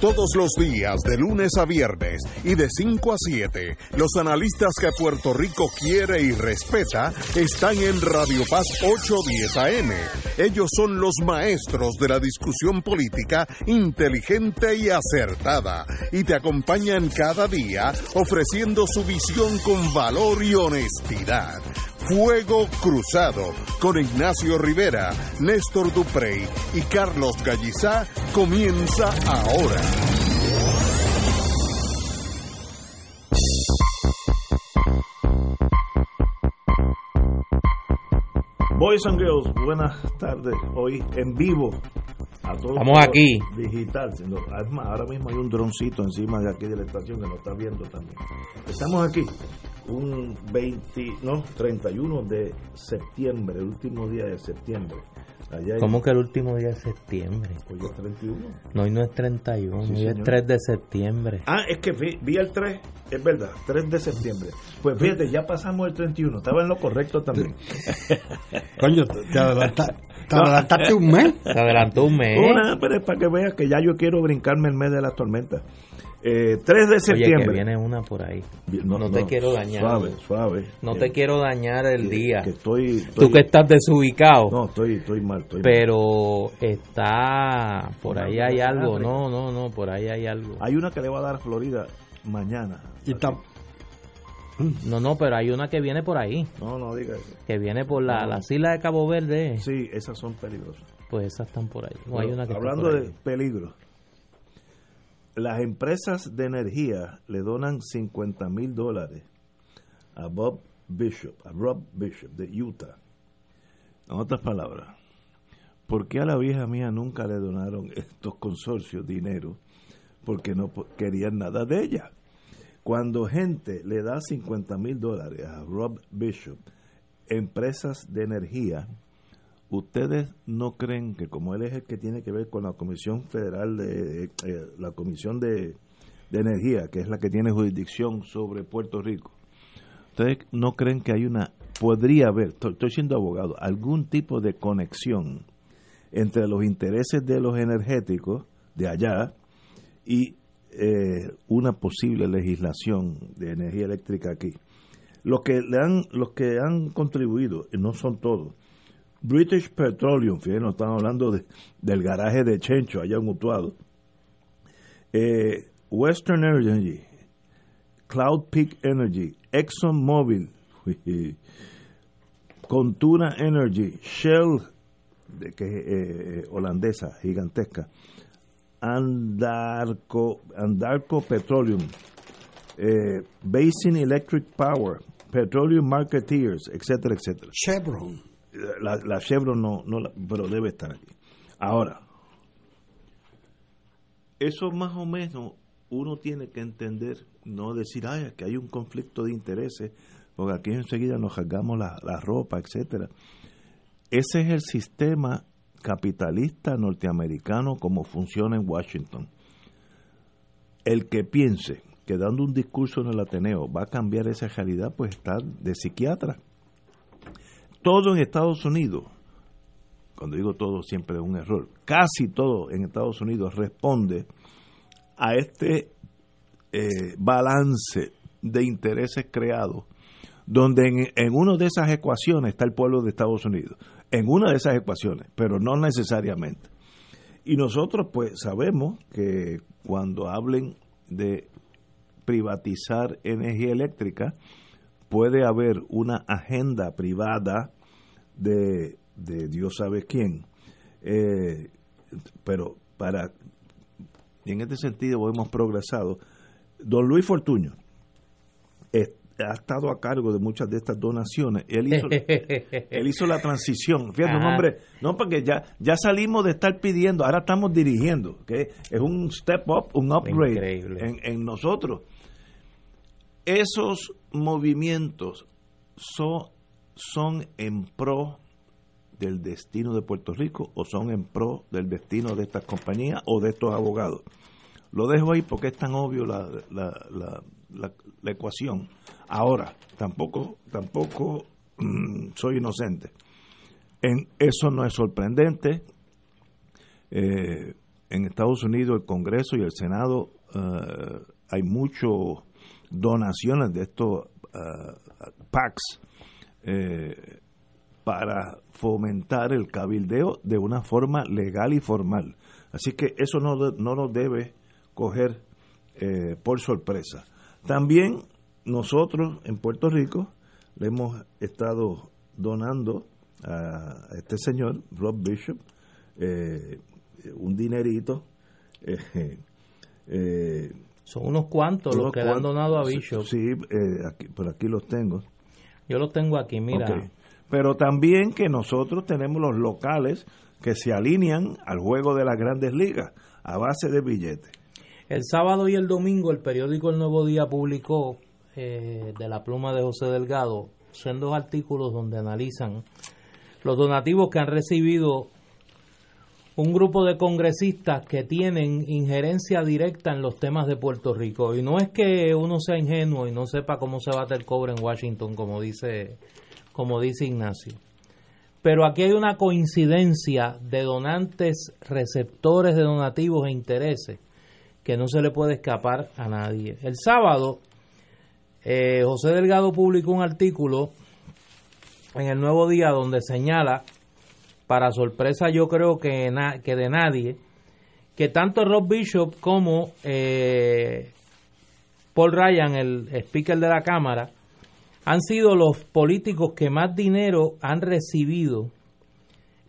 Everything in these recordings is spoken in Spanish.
Todos los días, de lunes a viernes y de 5 a 7, los analistas que Puerto Rico quiere y respeta están en Radio Paz 810 AM. Ellos son los maestros de la discusión política inteligente y acertada y te acompañan cada día ofreciendo su visión con valor y honestidad. Fuego Cruzado con Ignacio Rivera, Néstor Duprey y Carlos Gallizá comienza ahora. Boys and Girls, buenas tardes. Hoy en vivo. A todos Estamos aquí. Digital. sino- es más, ahora mismo hay un droncito encima de aquí de la estación que nos está viendo también. Estamos aquí. Un 20, no, 31 de septiembre, el último día de septiembre. Allá ¿Cómo que el último día de septiembre? Hoy es 31. No, hoy no es 31, Sí, hoy es señor. 3 de septiembre. Ah, es que vi, vi el 3, es verdad, 3 de septiembre. Pues fíjate, ya pasamos el 31, estaba en lo correcto también. Coño, te, adelanta- te adelantaste un mes. Se adelantó un mes. Una, pero es para que veas que ya yo quiero brincarme el mes de las tormentas. Eh, 3 de Oye, septiembre. que viene una por ahí. No, No te quiero dañar. Suave, suave. No Eh, te quiero dañar el que- día. Que estoy, estoy- Tú que estás desubicado. No, estoy, estoy mal. Estoy mal. Pero está. Por ahí hay algo. No, no, no. Por ahí hay algo. Hay una que le va a dar Florida mañana. Y tam- No, no, pero hay una que viene por ahí. No, no diga eso. Que viene por la, las islas de Cabo Verde. Sí, esas son peligrosas. Pues esas están por ahí. No, hay una que está Hablando por de peligro, las empresas de energía le donan 50 mil dólares a Bob Bishop, a Rob Bishop de Utah. En otras palabras, ¿por qué a la vieja mía nunca le donaron estos consorcios dinero? Porque no querían nada de ella. Cuando gente le da 50 mil dólares a Rob Bishop, empresas de energía, ¿Ustedes no creen que como él es el que tiene que ver con la Comisión Federal de eh, la Comisión de, Energía, que es la que tiene jurisdicción sobre Puerto Rico, ¿ustedes no creen que hay una podría haber, estoy, siendo abogado, algún tipo de conexión entre los intereses de los energéticos de allá y eh, una posible legislación de energía eléctrica aquí? Los que le han los que han contribuido, no son todos, British Petroleum, fíjense, no estamos hablando de- del garaje de Chencho, allá en Utuado. Eh, Western Energy, Cloud Peak Energy, ExxonMobil, Contura Energy, Shell, de que eh, holandesa, gigantesca, Andarco, Andarco Petroleum, eh, Basin Electric Power, Petroleum Marketeers, etcétera, etcétera Chevron. La, la Chevron no, no la- pero debe estar aquí. Ahora, eso más o menos uno tiene que entender, no decir, ay, que hay un conflicto de intereses, porque aquí enseguida nos rasgamos la, la ropa, etcétera. Ese es el sistema capitalista norteamericano como funciona en Washington. El que piense que dando un discurso en el Ateneo va a cambiar esa realidad, pues está de psiquiatra todo en Estados Unidos, cuando digo todo siempre es un error, casi todo en Estados Unidos responde a este eh, balance de intereses creados, donde en, en una de esas ecuaciones está el pueblo de Estados Unidos, en una de esas ecuaciones, pero no necesariamente. Y nosotros pues sabemos que cuando hablen de privatizar energía eléctrica, puede haber una agenda privada de, de Dios sabe quién. Eh, pero para, y en este sentido hemos progresado. Don Luis Fortuño eh, ha estado a cargo de muchas de estas donaciones. Él hizo, él hizo la transición. Fíjate, un hombre, no, porque ya, ya salimos de estar pidiendo, ahora estamos dirigiendo, que es un step up, un upgrade en nosotros. Esos movimientos son, son en pro del destino de Puerto Rico o son en pro del destino de estas compañías o de estos abogados. Lo dejo ahí porque es tan obvio la, la, la, la- la ecuación. Ahora, tampoco, tampoco mm, soy inocente. En, eso no es sorprendente. Eh, en Estados Unidos, el Congreso y el Senado, eh, hay muchas donaciones de estos uh, PACs eh, para fomentar el cabildeo de una forma legal y formal. Así que eso no, no nos debe coger eh, por sorpresa. También nosotros en Puerto Rico le hemos estado donando a este señor, Rob Bishop, eh, un dinerito. Son unos cuantos los que le han donado a Bishop. Sí, aquí, por aquí los tengo. Yo los tengo aquí, mira. Pero también que nosotros tenemos los locales que se alinean al juego de las grandes ligas a base de billetes. El sábado y el domingo el periódico El Nuevo Día publicó eh, de la pluma de José Delgado dos artículos donde analizan los donativos que han recibido un grupo de congresistas que tienen injerencia directa en los temas de Puerto Rico. Y no es que uno sea ingenuo y no sepa cómo se bate el cobre en Washington, como dice, como dice Ignacio. Pero aquí hay una coincidencia de donantes, receptores de donativos e intereses que no se le puede escapar a nadie. El sábado, eh, José Delgado publicó un artículo en el Nuevo Día donde señala, para sorpresa yo creo que, que de nadie, que tanto Rob Bishop como eh, Paul Ryan, el speaker de la Cámara, han sido los políticos que más dinero han recibido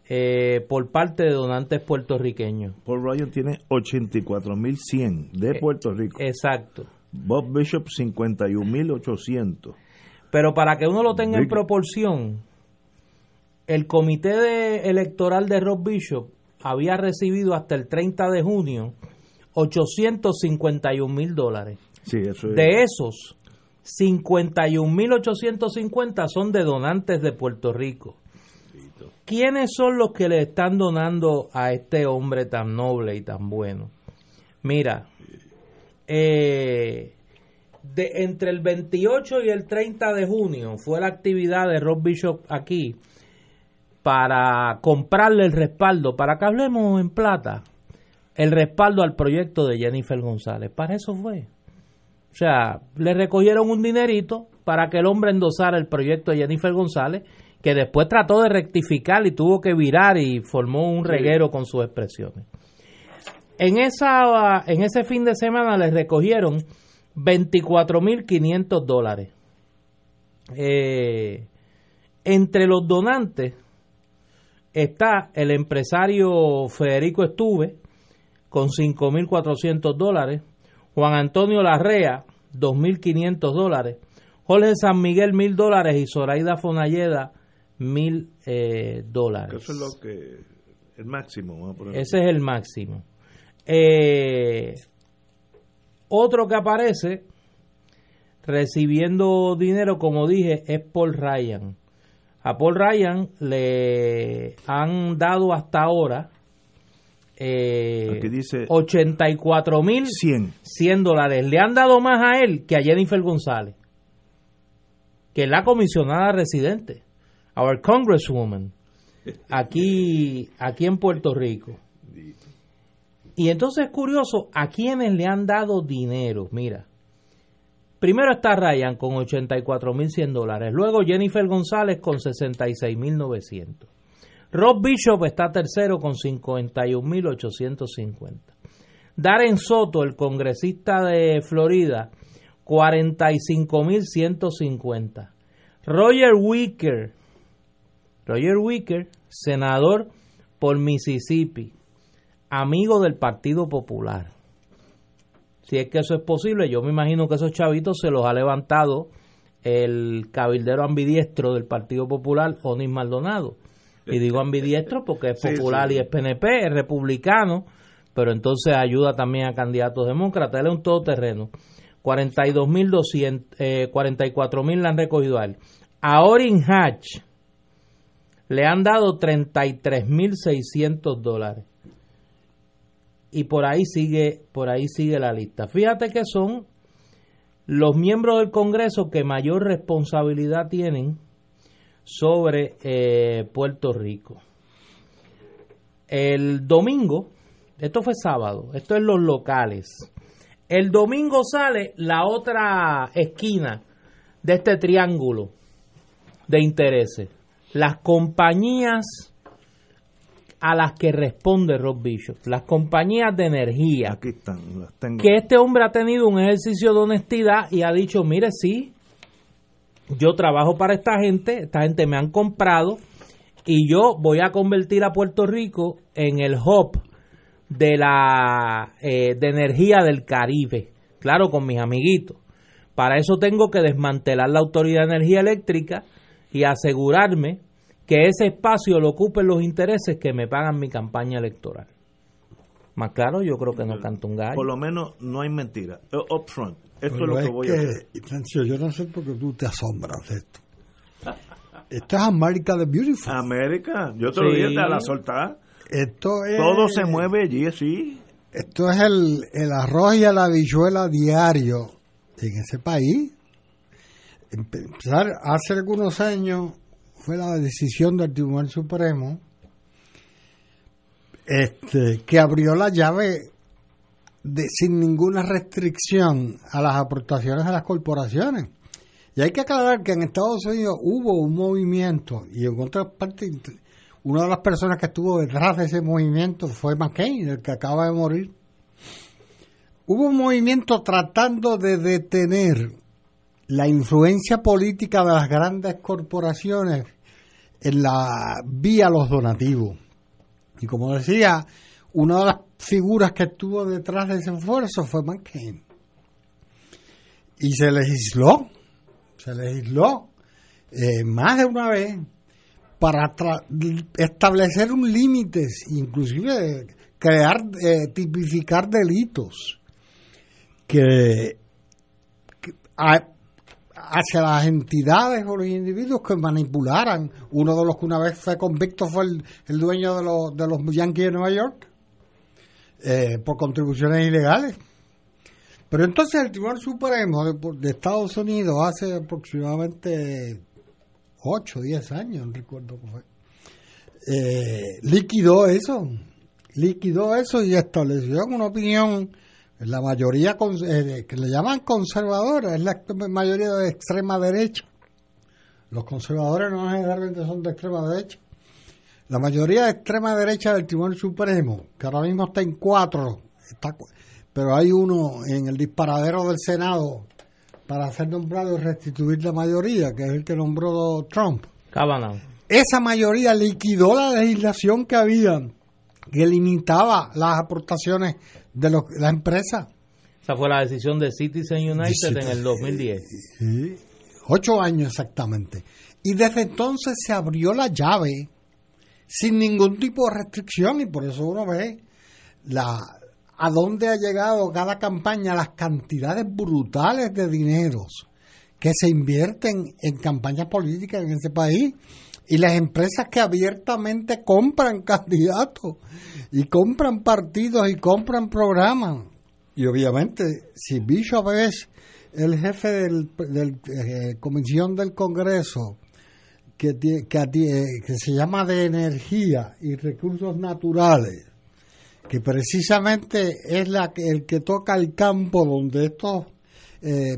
eh, por parte de donantes puertorriqueños. Paul Ryan tiene 84.100 de eh, Puerto Rico. exacto. Bob Bishop 51.800. Pero para que uno lo tenga en proporción, el comité electoral de Rob Bishop había recibido hasta el 30 de junio 851 mil dólares. Sí, eso es. De esos, 51.850 son de donantes de Puerto Rico. ¿Quiénes son los que le están donando a este hombre tan noble y tan bueno? Mira, eh, de, entre el 28 y el 30 de junio fue la actividad de Rob Bishop aquí para comprarle el respaldo, para que hablemos en plata, el respaldo al proyecto de Jennifer González. Para eso fue. O sea, le recogieron un dinerito para que el hombre endosara el proyecto de Jennifer González, que después trató de rectificar y tuvo que virar y formó un reguero con sus expresiones. En, esa, en ese fin de semana le recogieron 24.500 dólares. Eh, entre los donantes está el empresario Federico Estuve con 5.400 dólares, Juan Antonio Larrea, 2.500 dólares. Jorge San Miguel, 1.000 dólares. Y Zoraida Fonalleda, 1.000 eh, dólares. Eso es lo que. El máximo. Ese es el máximo. Eh, otro que aparece recibiendo dinero, como dije, es Paul Ryan. A Paul Ryan le han dado hasta ahora eh, dice 84 mil 100. dólares. Le han dado más a él que a Jennifer González, que es la comisionada residente, our congresswoman, aquí, aquí en Puerto Rico. Y entonces es curioso a quienes le han dado dinero. Mira, primero está Ryan con 84 mil 100 dólares, luego Jennifer González con 66 mil 900. Rob Bishop está tercero con 51.850. Darren Soto, el congresista de Florida, 45.150. Roger Wicker, Roger Wicker, senador por Mississippi, amigo del Partido Popular. Si es que eso es posible, yo me imagino que esos chavitos se los ha levantado el cabildero ambidiestro del Partido Popular, Onis Maldonado y digo ambidiestro porque es popular y es PNP, es republicano, pero entonces ayuda también a candidatos demócratas. Él es un todoterreno. 42.200, eh, 44.000 le han recogido a él. A Orin Hatch le han dado 33.600 dólares. Y por ahí sigue, por ahí sigue la lista. Fíjate que son los miembros del Congreso que mayor responsabilidad tienen sobre eh, Puerto Rico. El domingo Esto fue sábado, esto es los locales. El domingo sale la otra esquina de este triángulo de intereses. Las compañías a las que responde Rob Bishop, las compañías de energía. Aquí están, las tengo. Que este hombre ha tenido un ejercicio de honestidad y ha dicho, mire, sí, yo trabajo para esta gente, esta gente me han comprado y yo voy a convertir a Puerto Rico en el hub de la eh, de energía del Caribe, claro, con mis amiguitos. Para eso tengo que desmantelar la Autoridad de Energía Eléctrica y asegurarme que ese espacio lo ocupen los intereses que me pagan mi campaña electoral. Más claro, yo creo que no canto un gallo. Por lo menos no hay mentira. Eh, Up front. Esto Pero es lo que voy a hacer. Francio, yo no sé por qué tú te asombras de esto. Esto es América the Beautiful. América, yo te lo dije a la soltada. Esto es, Todo se mueve allí, sí. Esto es el, el arroz y la habichuela diario en ese país. Empezar hace algunos años fue la decisión del Tribunal Supremo este, que abrió la llave de, sin ninguna restricción a las aportaciones de las corporaciones. Y hay que aclarar que en Estados Unidos hubo un movimiento y en otras partes una de las personas que estuvo detrás de ese movimiento fue McCain, el que acaba de morir. Hubo un movimiento tratando de detener la influencia política de las grandes corporaciones en la vía los donativos. Y como decía, una de las figuras que estuvo detrás de ese esfuerzo fue McCain. Y se legisló, se legisló eh, más de una vez para establecer un límite, inclusive crear, eh, tipificar delitos que, que a- hacia las entidades o los individuos que manipularan. Uno de los que una vez fue convicto fue el, dueño de los, de los Yankees de Nueva York eh, por contribuciones ilegales. Pero entonces el Tribunal Supremo de, de Estados Unidos hace aproximadamente 8 o 10 años, no recuerdo cómo fue, eh, liquidó eso, liquidó eso y estableció una opinión, la mayoría eh, que le llaman conservadora, es la mayoría de extrema derecha. Los conservadores no generalmente son de extrema derecha. La mayoría de extrema derecha del Tribunal Supremo, que ahora mismo está en cuatro, está, pero hay uno en el disparadero del Senado para ser nombrado y restituir la mayoría, que es el que nombró Trump. Kavanaugh. Esa mayoría liquidó la legislación que había que limitaba las aportaciones de los- las empresas. Esa fue la decisión de Citizen United en el 2010. Sí, ocho años exactamente. Y desde entonces se abrió la llave sin ningún tipo de restricción y por eso uno ve la a dónde ha llegado cada campaña, las cantidades brutales de dineros que se invierten en campañas políticas en ese país y las empresas que abiertamente compran candidatos y compran partidos y compran programas. Y obviamente, si Bishop es el jefe del, del eh, comisión del Congreso que, que, eh, se llama de energía y recursos naturales, que precisamente es la el que toca el campo donde estas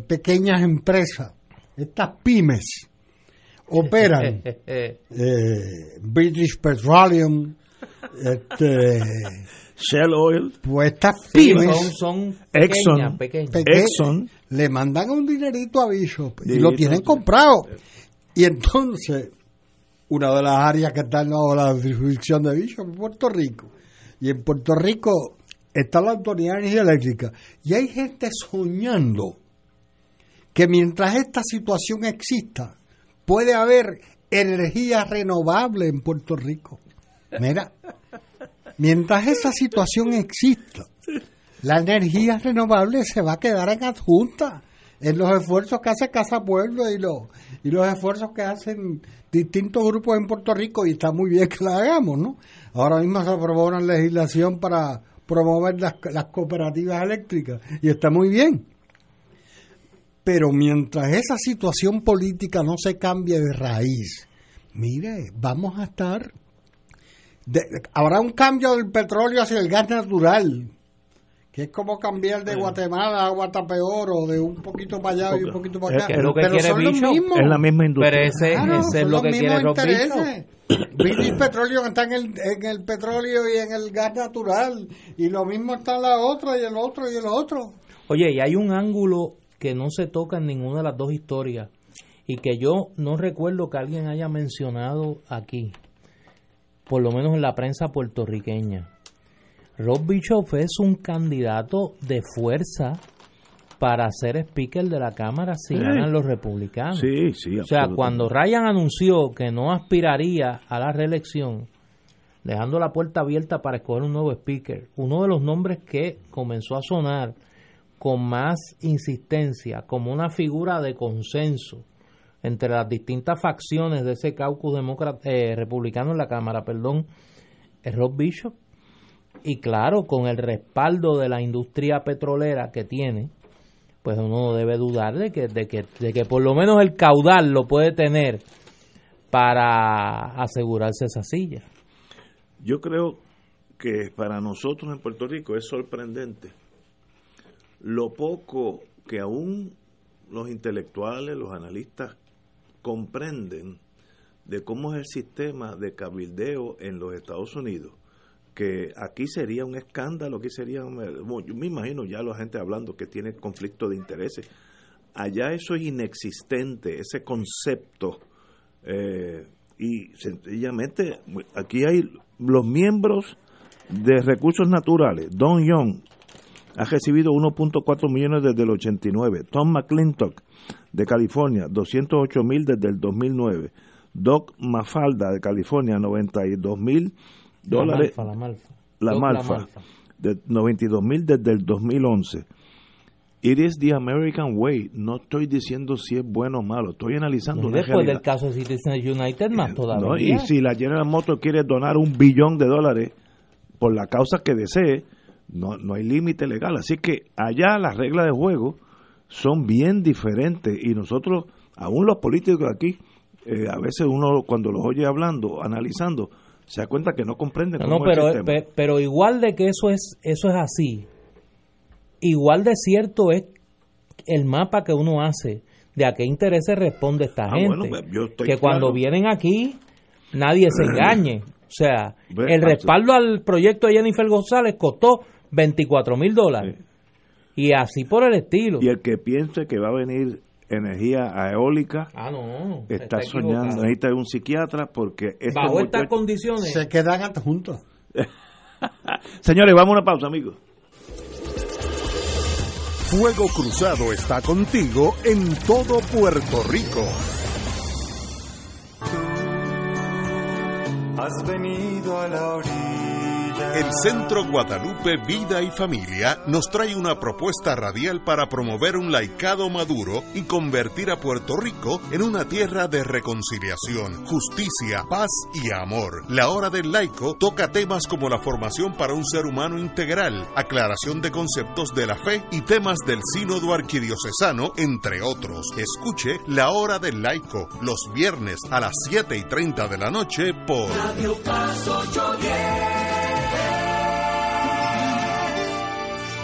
pequeñas empresas, estas pymes, operan. eh, British Petroleum, este, Shell Oil, pues estas Sí, pymes son, son Exxon. pequeñas, pequeñas. peque- Exxon. le mandan un dinerito a Bishop y lo tienen comprado. Y entonces, una de las áreas que están bajo la jurisdicción de Bishop es Puerto Rico. Y en Puerto Rico está la Autoridad de Energía Eléctrica. Y hay gente soñando que mientras esta situación exista, puede haber energía renovable en Puerto Rico. Mira, mientras esa situación exista, la energía renovable se va a quedar en adjunta en los esfuerzos que hace Casa Pueblo y los, y los esfuerzos que hacen distintos grupos en Puerto Rico y está muy bien que la hagamos, ¿no? Ahora mismo se aprobó una legislación para promover las, las cooperativas eléctricas y está muy bien. Pero mientras esa situación política no se cambie de raíz, mire, vamos a estar habrá un cambio del petróleo hacia el gas natural que es como cambiar de Guatemala a Guatapeor o de un poquito para allá y un poquito para acá. Es, lo que pero quiere son mismos. Es la misma industria. Pero ese, es lo que quiere intereses. British Petroleum está en el, en el petróleo y en el gas natural. Y lo mismo está la otra y el otro y el otro. Oye, y hay un ángulo que no se toca en ninguna de las dos historias y que yo no recuerdo que alguien haya mencionado aquí, por lo menos en la prensa puertorriqueña. Rob Bischoff es un candidato de fuerza para ser speaker de la Cámara si ganan los republicanos. Sí, sí, o sea, cuando Ryan anunció que no aspiraría a la reelección, dejando la puerta abierta para escoger un nuevo speaker, uno de los nombres que comenzó a sonar con más insistencia como una figura de consenso entre las distintas facciones de ese caucus eh, republicano en la Cámara, perdón, es Rob Bishop y claro, con el respaldo de la industria petrolera que tiene, pues uno debe dudar de que, de que, de que por lo menos el caudal lo puede tener para asegurarse esa silla. Yo creo que para nosotros en Puerto Rico es sorprendente lo poco que aún los intelectuales, los analistas comprenden de cómo es el sistema de cabildeo en los Estados Unidos que aquí sería un escándalo, aquí sería, yo me imagino ya la gente hablando que tiene conflicto de intereses. Allá eso es inexistente, ese concepto. Eh, y sencillamente, aquí hay los miembros de recursos naturales. Don Young ha recibido 1.4 millones desde el 89. Tom McClintock de California, 208 mil desde el 2009. Doc Mafalda de California, 92 mil dólares. La Malfa, la Malfa. De 92 mil desde el 2011. It is the American way. No estoy diciendo si es bueno o malo. Estoy analizando. Y después del caso de Citizens United, más eh, todavía. y si la General Motors quiere donar un billón de dólares por la causa que desee, no, no hay límite legal. Así que allá las reglas de juego son bien diferentes. Y nosotros, aún los políticos aquí, eh, a veces uno cuando los oye hablando, analizando, se da cuenta que no comprende no, pero, pero igual de que eso es eso es así igual de cierto es el mapa que uno hace de a qué intereses responde esta ah, gente pues, que cuando vienen aquí nadie se engañe sea el respaldo al proyecto de Jennifer González costó 24 mil dólares y así por el estilo y el que piense que va a venir energía eólica. Ah, no. Está, soñando, necesita un psiquiatra porque... Bajo estas condiciones... Se quedan juntos. Señores, vamos a una pausa, amigos. Fuego Cruzado está contigo en todo Puerto Rico. Has venido a la orilla el Centro Guadalupe Vida y Familia nos trae una propuesta radial para promover un laicado maduro y convertir a Puerto Rico en una tierra de reconciliación, justicia, paz y amor. La Hora del Laico toca temas como la formación para un ser humano integral, aclaración de conceptos de la fe y temas del sínodo arquidiocesano, entre otros. Escuche La Hora del Laico los viernes a las 7 y 30 de la noche por Radio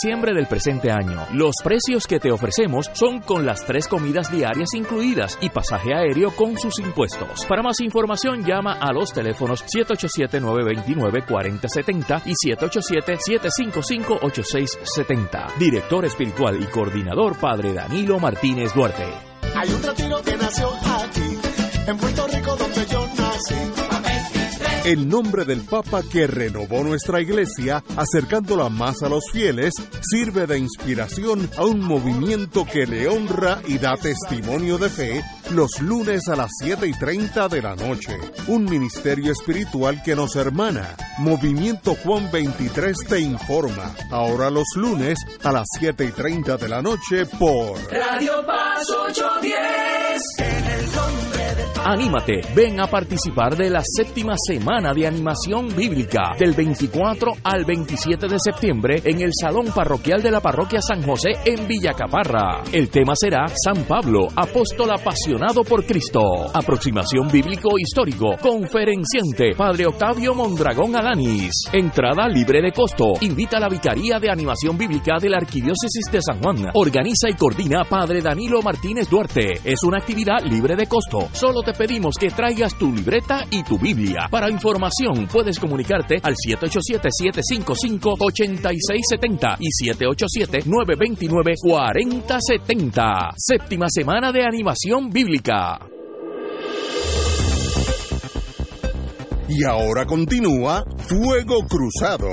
diciembre del presente año. Los precios que te ofrecemos son con las tres comidas diarias incluidas y pasaje aéreo con sus impuestos. Para más información llama a los teléfonos 787-929-4070 y 787-755-8670. Director espiritual y coordinador Padre Danilo Martínez Duarte. Hay un que nació aquí, en Puerto Rico donde yo nací el nombre del Papa que renovó nuestra iglesia, acercándola más a los fieles, sirve de inspiración a un movimiento que le honra y da testimonio de fe los lunes a las 7 y 30 de la noche. Un ministerio espiritual que nos hermana. Movimiento Juan 23 te informa. Ahora los lunes a las 7 y 30 de la noche por Radio Paz 810. En el Anímate, ven a participar de la séptima semana de animación bíblica del 24 al 27 de septiembre en el Salón Parroquial de la Parroquia San José en Villacaparra. El tema será San Pablo, apóstol apasionado por Cristo. Aproximación bíblico-histórico, conferenciante, Padre Octavio Mondragón Alanis. Entrada libre de costo. Invita a la Vicaría de Animación Bíblica de la Arquidiócesis de San Juan. Organiza y coordina Padre Danilo Martínez Duarte. Es una actividad libre de costo. Solo te pedimos que traigas tu libreta y tu Biblia. Para información puedes comunicarte al 787-755-8670 y 787-929-4070. Séptima semana de animación bíblica. Y ahora continúa Fuego Cruzado.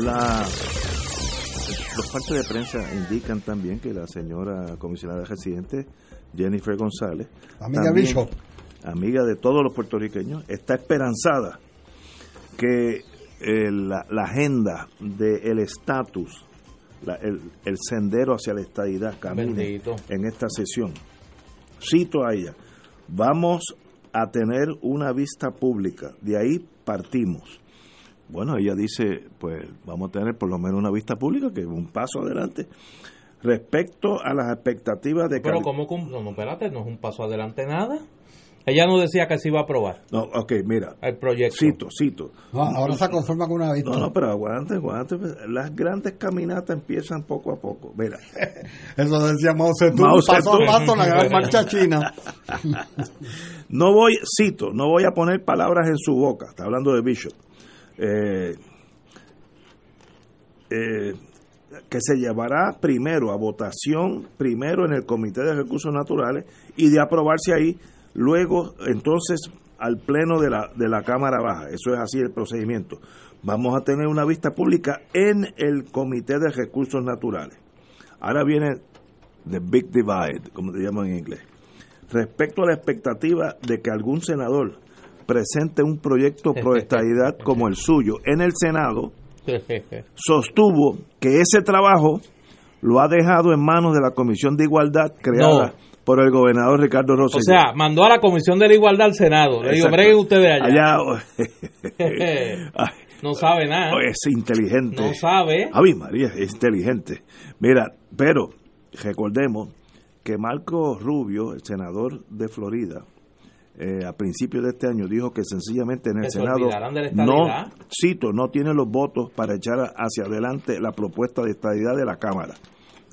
La, los partes de prensa indican también que la señora comisionada residente Jennifer González, Amiga también, Bishop. amiga de todos los puertorriqueños, está esperanzada que eh, la, la agenda del estatus, el, el sendero hacia la estadidad camine Bendito. en esta sesión. Cito a ella, vamos a tener una vista pública, de ahí partimos. Bueno, ella dice, pues vamos a tener por lo menos una vista pública, que es un paso adelante. Respecto a las expectativas de... Pero cum- No, no, espérate, no es un paso adelante nada. Ella no decía que se iba a aprobar No, ok, mira, el proyecto. cito, cito. No, ahora se conforma con una vista. No, no, pero aguante, aguante. Las grandes caminatas empiezan poco a poco. Mira, Eso decía Mao Zedong, Mao paso a Zedong. paso, la gran marcha china. no voy, cito, no voy a poner palabras en su boca. Está hablando de Bishop. Eh, eh, que se llevará primero a votación, primero en el Comité de Recursos Naturales y de aprobarse ahí, luego entonces al Pleno de la, de la Cámara Baja. Eso es así el procedimiento. Vamos a tener una vista pública en el Comité de Recursos Naturales. Ahora viene the big divide, como te llaman en inglés. Respecto a la expectativa de que algún senador presente un proyecto pro estadidad como el suyo en el Senado, sostuvo que ese trabajo lo ha dejado en manos de la Comisión de Igualdad creada No. por el gobernador Ricardo Rosselló. o sea, mandó a la Comisión de la Igualdad al Senado. Le digo, breguen ustedes allá. Allá- no sabe nada. es inteligente. No sabe. Javi María es inteligente. Mira, pero recordemos que Marco Rubio, el senador de Florida, eh, a principios de este año dijo que sencillamente en el Senado no, cito, no tiene los votos para echar hacia adelante la propuesta de estadidad de la Cámara.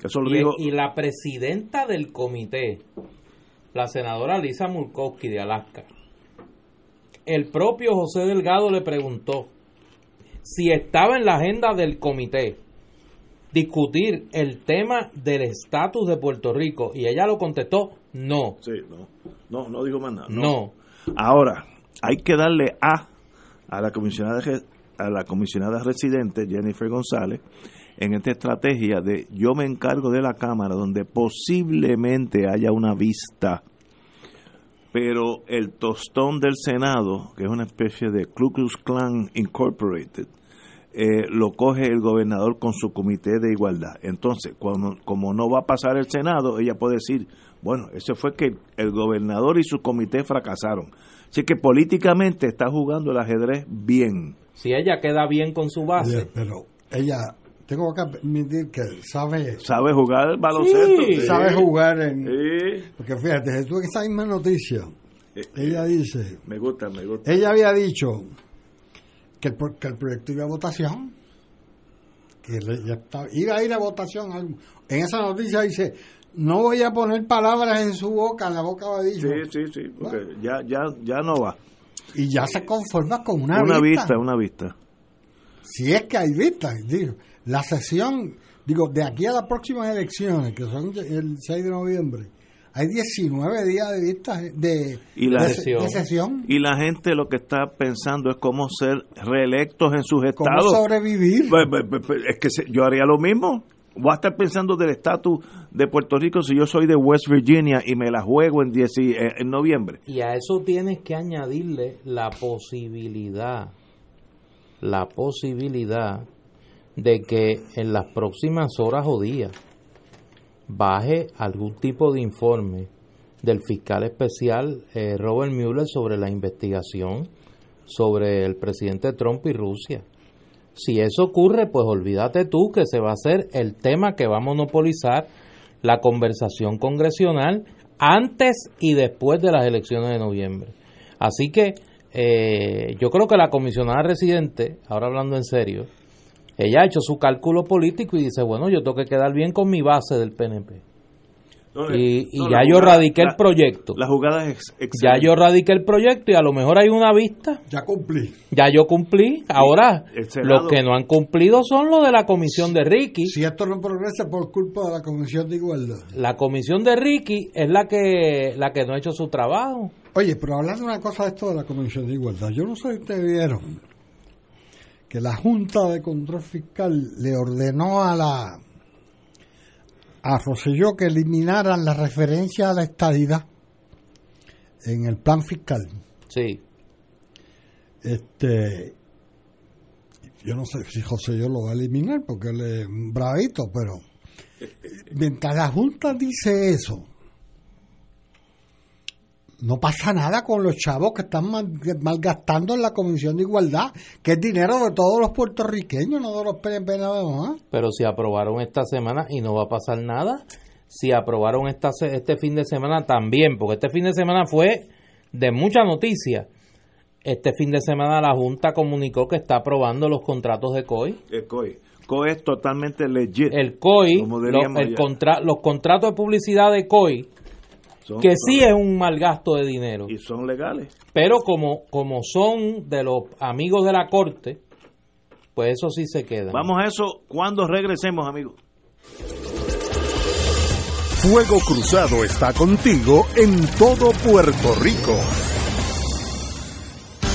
Eso lo Y, dijo y la presidenta del comité, la senadora Lisa Murkowski de Alaska, el propio José Delgado le preguntó si estaba en la agenda del comité discutir el tema del estatus de Puerto Rico y ella lo contestó no, Sí, no, no, no dijo más nada. no. Ahora, hay que darle a a la comisionada a la comisionada residente Jennifer González en esta estrategia de yo me encargo de la cámara donde posiblemente haya una vista pero el tostón del Senado, que es una especie de Ku Klux Klan Incorporated, eh, lo coge el gobernador con su comité de igualdad. Entonces, cuando, como no va a pasar el Senado, ella puede decir, bueno, eso fue que el gobernador y su comité fracasaron. Así que políticamente está jugando el ajedrez bien. Si ella queda bien con su base. Oye, pero ella, tengo que admitir que sabe, Sabe jugar el baloncesto. Sí. sabe jugar en... Sí. Porque fíjate, tú en esa misma noticia, ella dice, Me gusta, me gusta. ella había dicho que el, que el proyecto iba a votación, que le- ya estaba- iba a ir a votación. En esa noticia dice, no voy a poner palabras en su boca, en la boca de Sí, sí, sí, porque ya, ya, ya no va. Y ya se conforma con una, Una vista. vista, una vista. Si es que hay vistas, digo, la sesión, digo, de aquí a las próximas elecciones, que son el 6 de noviembre, hay 19 días de vista de, Y la- de- de sesión. Y la gente lo que está pensando es cómo ser reelectos en sus ¿Cómo estados. sobrevivir? Pues, pues, pues, pues, Es que se- yo haría lo mismo. Voy a estar pensando del estatus de Puerto Rico si yo soy de West Virginia y me la juego en, 10 y- eh, en noviembre. Y a eso tienes que añadirle la posibilidad, la posibilidad de que en las próximas horas o días baje algún tipo de informe del fiscal especial eh, Robert Mueller sobre la investigación sobre el presidente Trump y Rusia. Si eso ocurre, pues olvídate tú que se va a hacer el tema que va a monopolizar la conversación congresional antes y después de las elecciones de noviembre. Así que eh, yo creo que la comisionada residente, ahora hablando en serio, ella ha hecho su cálculo político y dice, bueno, yo tengo que quedar bien con mi base del PNP. Y, y No, ya yo jugada- radiqué la- el proyecto. La jugada es Ya yo radiqué el proyecto y a lo mejor hay una vista. Ya cumplí. Ya yo cumplí. Ahora, los que no han cumplido son los de la comisión de Ricky. Si esto no progresa por culpa de la Comisión de Igualdad. La comisión de Ricky es la que la que no ha hecho su trabajo. Oye, pero hablando una cosa de esto de la Comisión de Igualdad, yo no sé si ustedes vieron que la Junta de Control Fiscal le ordenó a la a Rosselló que eliminaran la referencia a la estadidad en el plan fiscal. Sí. Este yo no sé si José yo lo va a eliminar porque él es un bravito, pero mientras la Junta dice eso, no pasa nada con los chavos que están mal- malgastando en la Comisión de Igualdad, que es dinero de todos los puertorriqueños, no de los PNP nada más. Pero si aprobaron esta semana y no va a pasar nada, si aprobaron esta, se- este fin de semana también, porque este fin de semana fue de mucha noticia. Este fin de semana la Junta comunicó que está aprobando los contratos de COI. El COI. COI es totalmente legit. El COI, Como lo- el contra- los contratos de publicidad de COI, Son- que sí es un mal gasto de dinero. Y son legales. Pero como, como son de los amigos de la corte, pues eso sí se queda. Vamos a eso cuando regresemos, amigos. Fuego Cruzado está contigo en todo Puerto Rico.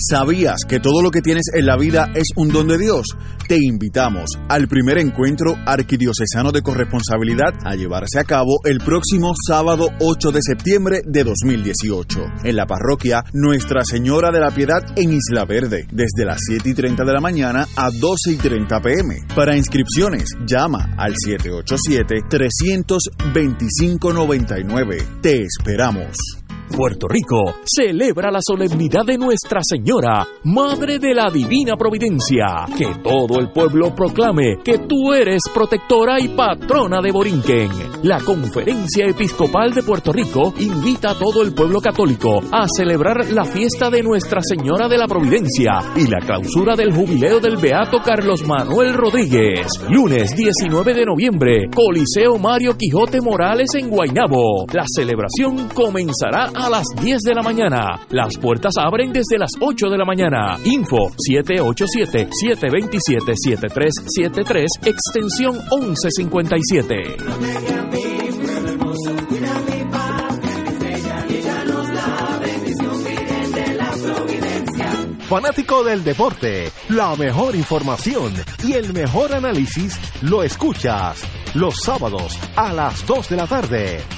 ¿Sabías que todo lo que tienes en la vida es un don de Dios? Te invitamos al primer encuentro arquidiocesano de corresponsabilidad a llevarse a cabo el próximo sábado 8 de septiembre de 2018 en la parroquia Nuestra Señora de la Piedad en Isla Verde, desde las 7 y 30 de la mañana a 12 y 30 pm. Para inscripciones, llama al 787-325-99. Te esperamos. Puerto Rico celebra la solemnidad de Nuestra Señora, Madre de la Divina Providencia. Que todo el pueblo proclame que tú eres protectora y patrona de Borinquen. La Conferencia Episcopal de Puerto Rico invita a todo el pueblo católico a celebrar la fiesta de Nuestra Señora de la Providencia y la clausura del jubileo del Beato Carlos Manuel Rodríguez. Lunes 19 de noviembre, Coliseo Mario Quijote Morales en Guaynabo. La celebración comenzará a las 10 de la mañana. Las puertas abren desde las 8 de la mañana. Info 787-727-7373, extensión 1157. Fanático del deporte, la mejor información y el mejor análisis lo escuchas los sábados a las 2 de la tarde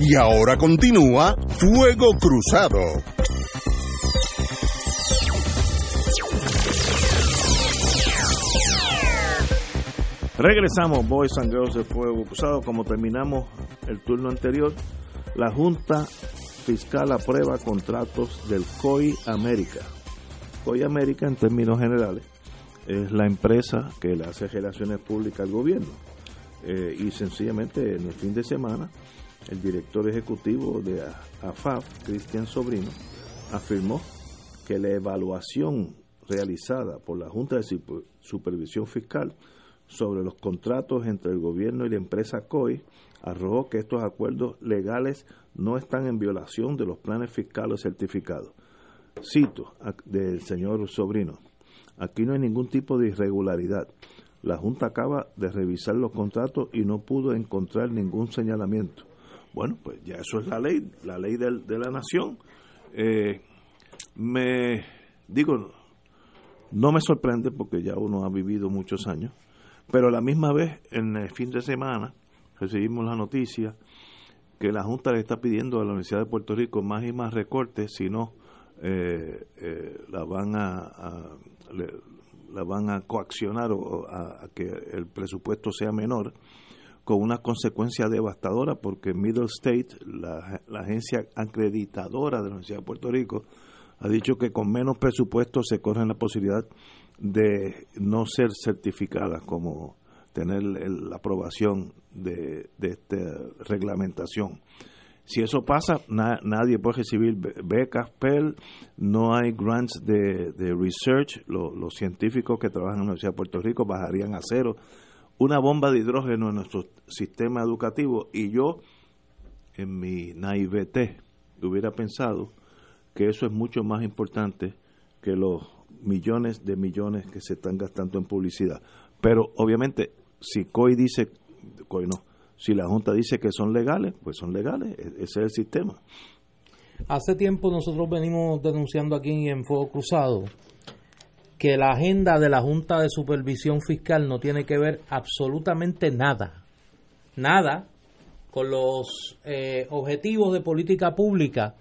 Y ahora continúa Fuego Cruzado. Regresamos, Boys and Girls de Fuego Cruzado. Como terminamos el turno anterior, la Junta Fiscal aprueba contratos del COI América. COI América, en términos generales, es la empresa que le hace relaciones públicas al gobierno. Eh, y sencillamente en el fin de semana, el director ejecutivo de AFAF, Cristian Sobrino, afirmó que la evaluación realizada por la Junta de Supervisión Fiscal sobre los contratos entre el gobierno y la empresa COI arrojó que estos acuerdos legales no están en violación de los planes fiscales certificados. Cito del señor Sobrino, aquí no hay ningún tipo de irregularidad. La Junta acaba de revisar los contratos y no pudo encontrar ningún señalamiento. Bueno, pues ya eso es la ley, la ley de, la nación. Eh, me digo, no me sorprende porque ya uno ha vivido muchos años pero a la misma vez, en el fin de semana, recibimos la noticia que la Junta le está pidiendo a la Universidad de Puerto Rico más y más recortes, si no, eh, eh, la van a, la van a coaccionar o a, que el presupuesto sea menor, con una consecuencia devastadora, porque Middle State, la, agencia acreditadora de la Universidad de Puerto Rico, ha dicho que con menos presupuesto se corre la posibilidad de no ser certificada como tener la aprobación de, esta reglamentación. Si eso pasa, nadie puede recibir becas Pell, no hay grants de, research, los científicos que trabajan en la Universidad de Puerto Rico bajarían a cero. Una bomba de hidrógeno en nuestro sistema educativo y yo, en mi naivete, hubiera pensado que eso es mucho más importante que los millones de millones que se están gastando en publicidad. Pero obviamente, si COI dice, COI no, si la Junta dice que son legales, pues son legales, e-, ese es el sistema. Hace tiempo nosotros venimos denunciando aquí en Fuego Cruzado que la agenda de la Junta de Supervisión Fiscal no tiene que ver absolutamente nada, nada con los eh, objetivos de política pública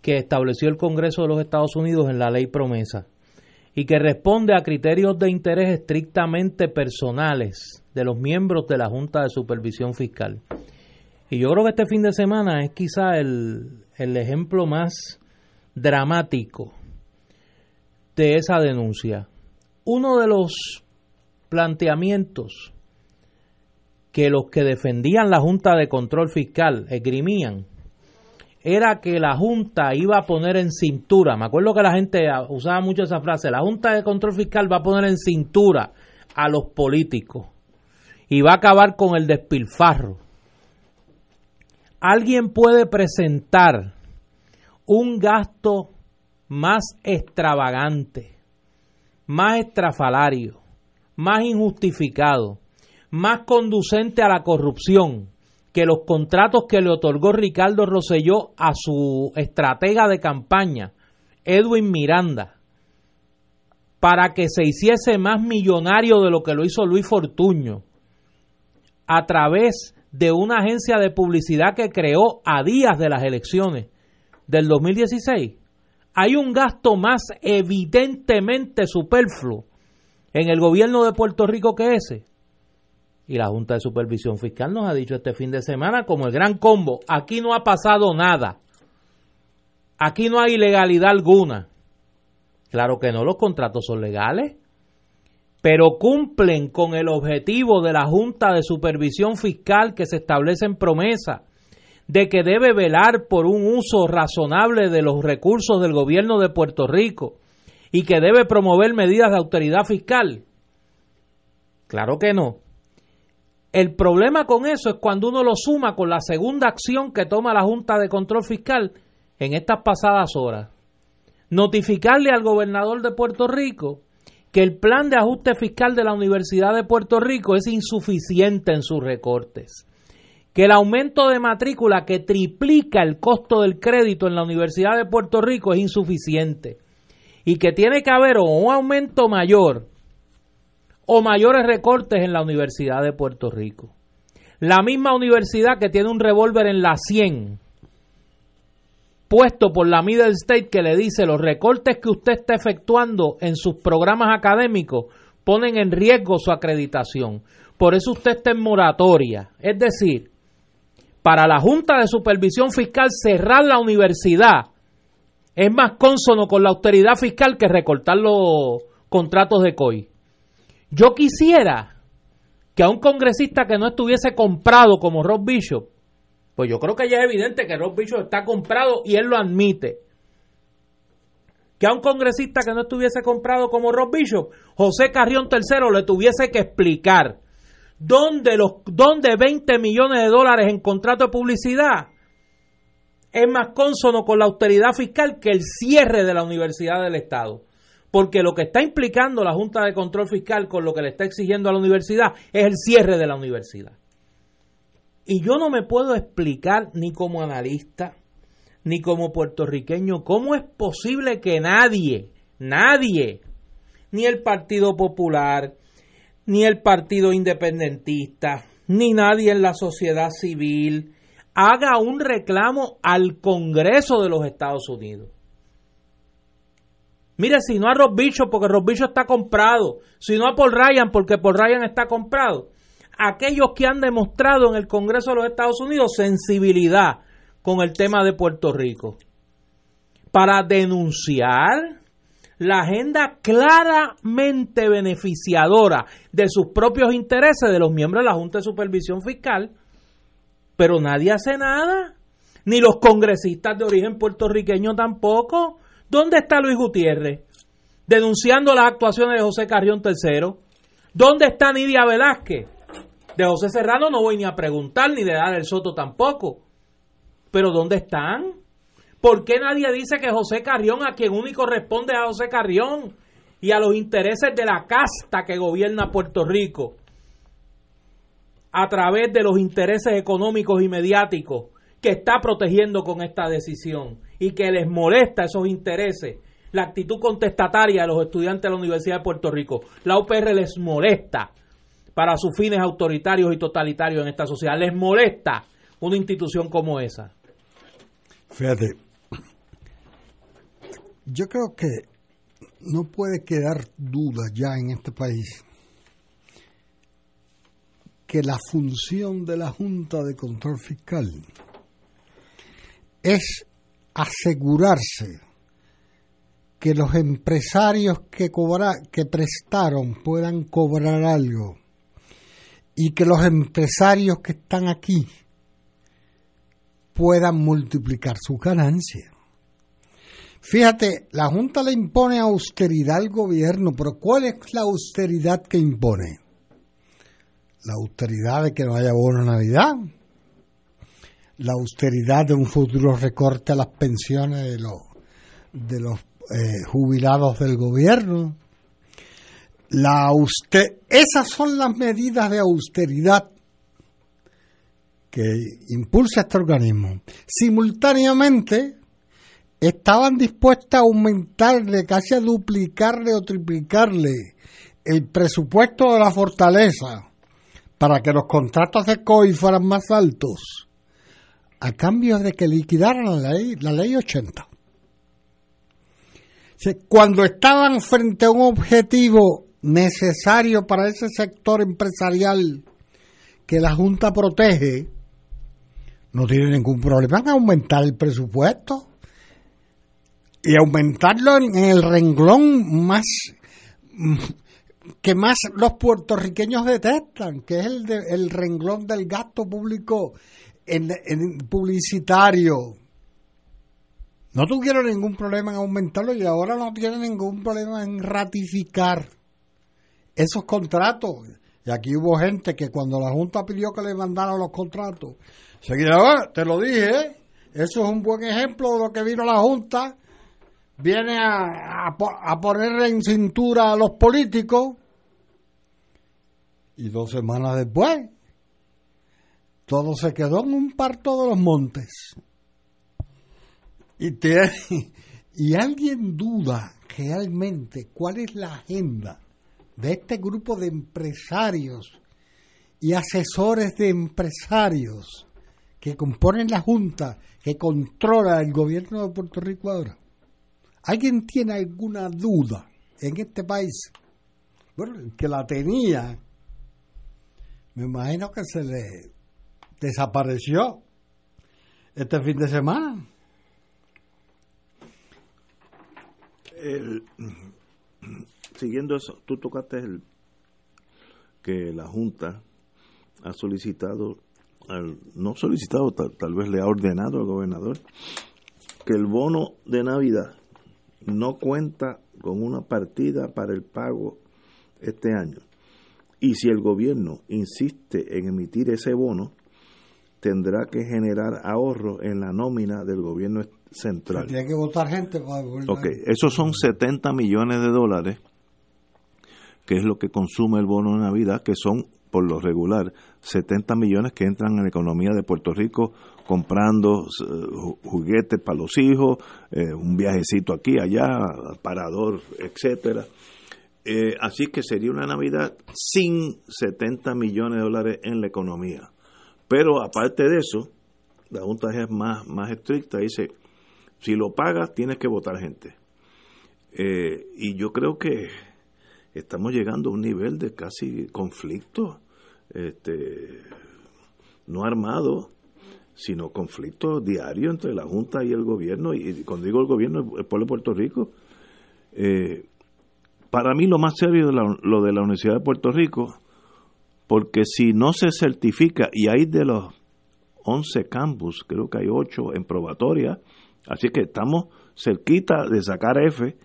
que estableció el Congreso de los Estados Unidos en la ley promesa y que responde a criterios de interés estrictamente personales de los miembros de la Junta de Supervisión Fiscal. Y yo creo que este fin de semana es quizá el, el ejemplo más dramático de esa denuncia. Uno de los planteamientos que los que defendían la Junta de Control Fiscal esgrimían era que la Junta iba a poner en cintura, me acuerdo que la gente usaba mucho esa frase, la Junta de Control Fiscal va a poner en cintura a los políticos y va a acabar con el despilfarro. ¿Alguien puede presentar un gasto más extravagante, más estrafalario, más injustificado, más conducente a la corrupción que los contratos que le otorgó Ricardo Rosselló a su estratega de campaña, Edwin Miranda, para que se hiciese más millonario de lo que lo hizo Luis Fortuño, a través de una agencia de publicidad que creó a días de las elecciones del 2016, hay un gasto más evidentemente superfluo en el gobierno de Puerto Rico que ese. Y la Junta de Supervisión Fiscal nos ha dicho este fin de semana como el gran combo, aquí no ha pasado nada. Aquí no hay ilegalidad alguna. Claro que no, los contratos son legales, pero cumplen con el objetivo de la Junta de Supervisión Fiscal que se establece en promesa de que debe velar por un uso razonable de los recursos del gobierno de Puerto Rico y que debe promover medidas de autoridad fiscal. Claro que no. El problema con eso es cuando uno lo suma con la segunda acción que toma la Junta de Control Fiscal en estas pasadas horas. Notificarle al gobernador de Puerto Rico que el plan de ajuste fiscal de la Universidad de Puerto Rico es insuficiente en sus recortes, que el aumento de matrícula que triplica el costo del crédito en la Universidad de Puerto Rico es insuficiente y que tiene que haber un aumento mayor o mayores recortes en la Universidad de Puerto Rico. La misma universidad que tiene un revólver en la 100 puesto por la Middle State que le dice los recortes que usted está efectuando en sus programas académicos ponen en riesgo su acreditación. Por eso usted está en moratoria. Es decir, para la Junta de Supervisión Fiscal cerrar la universidad es más consono con la austeridad fiscal que recortar los contratos de COI. Yo quisiera que a un congresista que no estuviese comprado como Rob Bishop, pues yo creo que ya es evidente que Rob Bishop está comprado y él lo admite. Que a un congresista que no estuviese comprado como Rob Bishop, José Carrión III le tuviese que explicar dónde, los, dónde 20 millones de dólares en contrato de publicidad es más consono con la austeridad fiscal que el cierre de la Universidad del Estado. Porque lo que está implicando la Junta de Control Fiscal con lo que le está exigiendo a la universidad es el cierre de la universidad. Y yo no me puedo explicar ni como analista, ni como puertorriqueño, cómo es posible que nadie, nadie, ni el Partido Popular, ni el Partido Independentista, ni nadie en la sociedad civil, haga un reclamo al Congreso de los Estados Unidos. Mire, si no a Rob Bishop, porque Rob Bishop está comprado, si no a Paul Ryan, porque Paul Ryan está comprado. Aquellos que han demostrado en el Congreso de los Estados Unidos sensibilidad con el tema de Puerto Rico para denunciar la agenda claramente beneficiadora de sus propios intereses de los miembros de la Junta de Supervisión Fiscal pero nadie hace nada, ni los congresistas de origen puertorriqueño tampoco. ¿Dónde está Luis Gutiérrez? Denunciando las actuaciones de José Carrión III. ¿Dónde está Nidia Velázquez? De José Serrano no voy ni a preguntar, ni de Dar el Soto tampoco. Pero ¿dónde están? ¿Por qué nadie dice que José Carrión, a quien único responde a José Carrión y a los intereses de la casta que gobierna Puerto Rico, a través de los intereses económicos y mediáticos que está protegiendo con esta decisión y que les molesta esos intereses, la actitud contestataria de los estudiantes de la Universidad de Puerto Rico. La UPR les molesta para sus fines autoritarios y totalitarios en esta sociedad. Les molesta una institución como esa. Fíjate, yo creo que no puede quedar duda ya en este país que la función de la Junta de Control Fiscal es asegurarse que los empresarios que, que prestaron puedan cobrar algo y que los empresarios que están aquí puedan multiplicar sus ganancias. Fíjate, la Junta le impone austeridad al gobierno, pero ¿cuál es la austeridad que impone? la austeridad de que no haya bono Navidad, la austeridad de un futuro recorte a las pensiones de los, de los eh, jubilados del gobierno. La esas son las medidas de austeridad que impulsa este organismo. Simultáneamente, estaban dispuestas a aumentarle, casi a duplicarle o triplicarle el presupuesto de la fortaleza para que los contratos de COI fueran más altos, a cambio de que liquidaran la ley, la ley 80. Cuando estaban frente a un objetivo necesario para ese sector empresarial que la Junta protege, no tiene ningún problema en aumentar el presupuesto y aumentarlo en el renglón más que más los puertorriqueños detestan, que es el, el renglón del gasto público en, publicitario. No tuvieron ningún problema en aumentarlo y ahora no tienen ningún problema en ratificar esos contratos. Y aquí hubo gente que cuando la Junta pidió que le mandaran los contratos, seguía, ah, te lo dije, eso es un buen ejemplo de lo que vino la Junta viene a, a, poner en cintura a los políticos y dos semanas después todo se quedó en un parto de los montes. Y, y alguien duda realmente cuál es la agenda de este grupo de empresarios y asesores de empresarios que componen la Junta que controla el gobierno de Puerto Rico ahora. ¿Alguien tiene alguna duda en este país? Bueno, que la tenía, me imagino que se le desapareció este fin de semana. El, siguiendo eso, tú tocaste el que la Junta ha solicitado, al, no solicitado, tal vez le ha ordenado al gobernador, que el bono de Navidad no cuenta con una partida para el pago este año. Y si el gobierno insiste en emitir ese bono, tendrá que generar ahorro en la nómina del gobierno central. Tiene que votar gente para Ok, esos son 70 millones de dólares, que es lo que consume el bono de Navidad, que son por lo regular 70 millones que entran en la economía de Puerto Rico comprando eh, juguetes para los hijos, eh, un viajecito aquí, allá, parador, etcétera. Eh, así que sería una Navidad sin 70 millones de dólares en la economía. Pero aparte de eso, la Junta es más, más estricta, dice, si lo pagas tienes que votar gente. y yo creo que estamos llegando a un nivel de casi conflicto, este, no armado, sino conflicto diario entre la Junta y el gobierno, y cuando digo el gobierno, el pueblo de Puerto Rico. Eh, para mí lo más serio es lo de la Universidad de Puerto Rico, porque si no se certifica, y hay de los 11 campus, creo que hay 8 en probatoria, así que estamos cerquita de sacar F,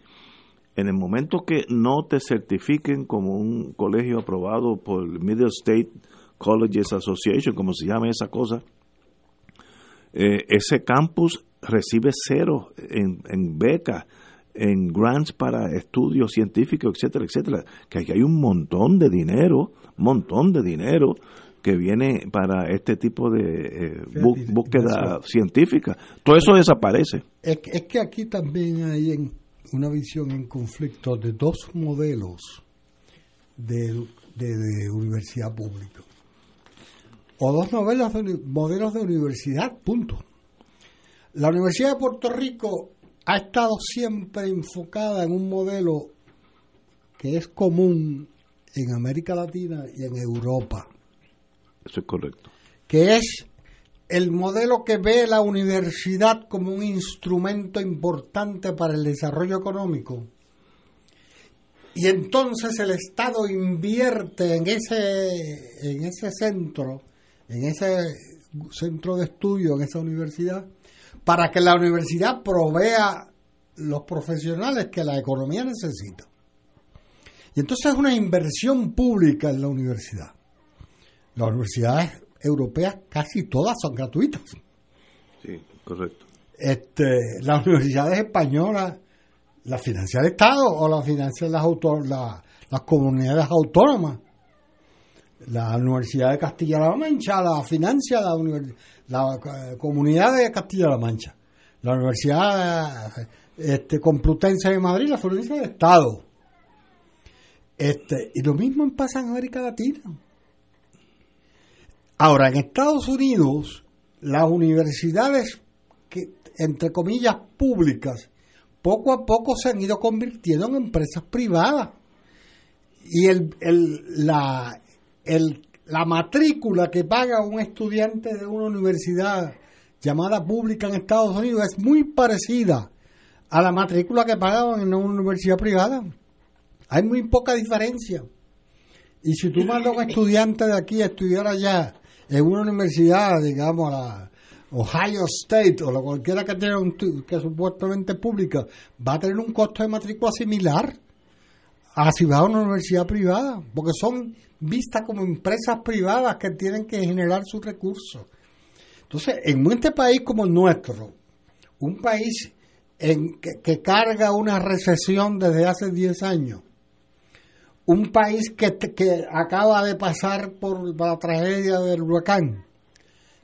en el momento que no te certifiquen como un colegio aprobado por el Middle State Colleges Association, como se llama esa cosa, eh, ese campus recibe cero en, en becas, en grants para estudios científicos, etcétera, etcétera. Que hay un montón de dinero, montón de dinero que viene para este tipo de eh, búsqueda científica. Todo eso desaparece. Es, es que aquí también hay en una visión en conflicto de dos modelos de, de, universidad pública. O dos modelos de, modelos de universidad, punto. La Universidad de Puerto Rico ha estado siempre enfocada en un modelo que es común en América Latina y en Europa. Eso es correcto. Que es el modelo que ve la universidad como un instrumento importante para el desarrollo económico. Y entonces el Estado invierte en ese en ese centro en ese centro de estudio en esa universidad para que la universidad provea los profesionales que la economía necesita. Y entonces es una inversión pública en la universidad. Las universidades europeas casi todas son gratuitas. Sí, correcto. Este, las universidades españolas las financia el Estado o las financian las, las comunidades autónomas. La Universidad de Castilla-La Mancha la financia la, la eh, comunidad de Castilla-La Mancha. La Universidad este, Complutense de Madrid la financia el Estado. Este, y lo mismo pasa en América Latina. Ahora, en Estados Unidos, las universidades, que, entre comillas, públicas, poco a poco se han ido convirtiendo en empresas privadas. Y el, el, la, el, la matrícula que paga un estudiante de una universidad llamada pública en Estados Unidos es muy parecida a la matrícula que pagaban en una universidad privada. Hay muy poca diferencia. Y si tú mandas a un estudiante de aquí a estudiar allá en una universidad, digamos, la Ohio State o la cualquiera que tenga un, que supuestamente pública, va a tener un costo de matrícula similar a si va a una universidad privada, porque son vistas como empresas privadas que tienen que generar sus recursos. Entonces, en este país como el nuestro, un país en que, carga una recesión desde hace 10 años, un país que, que acaba de pasar por la tragedia del huracán,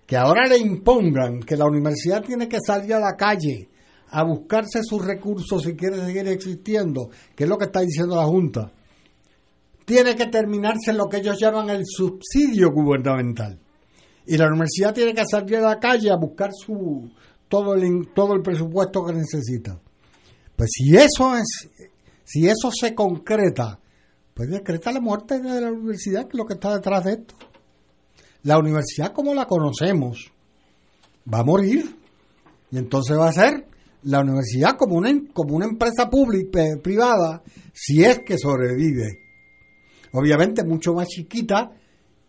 que ahora le impongan que la universidad tiene que salir a la calle a buscarse sus recursos si quiere seguir existiendo, que es lo que está diciendo la Junta. tiene que terminarse lo que ellos llaman el subsidio gubernamental. Y la universidad tiene que salir a la calle a buscar su todo el, todo el presupuesto que necesita. Pues si eso es, si eso se concreta, pues decreta la muerte de la universidad, que es lo que está detrás de esto. La universidad como la conocemos va a morir. Y entonces va a ser la universidad como una, como una empresa pública, eh, privada, si es que sobrevive. Obviamente mucho más chiquita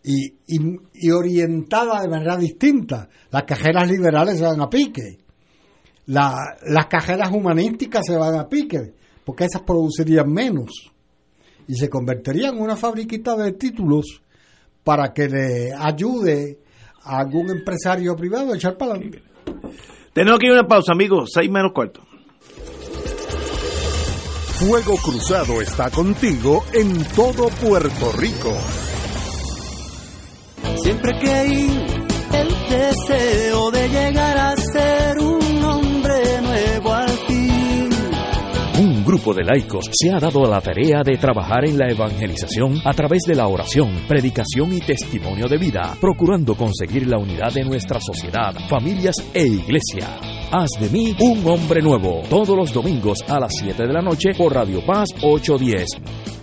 y, y, orientada de manera distinta. Las cajeras liberales se van a pique. las cajeras humanísticas se van a pique, porque esas producirían menos. Y se convertirían en una fabriquita de títulos para que le ayude a algún empresario privado a echar para adelante. Tenemos que ir a una pausa, amigos. Seis menos cuarto. Fuego Cruzado está contigo en todo Puerto Rico. Siempre que el deseo de llegar a grupo de laicos se ha dado a la tarea de trabajar en la evangelización a través de la oración, predicación y testimonio de vida, procurando conseguir la unidad de nuestra sociedad, familias e iglesia. Haz de mí un hombre nuevo, todos los domingos a las 7 de la noche por Radio Paz 810.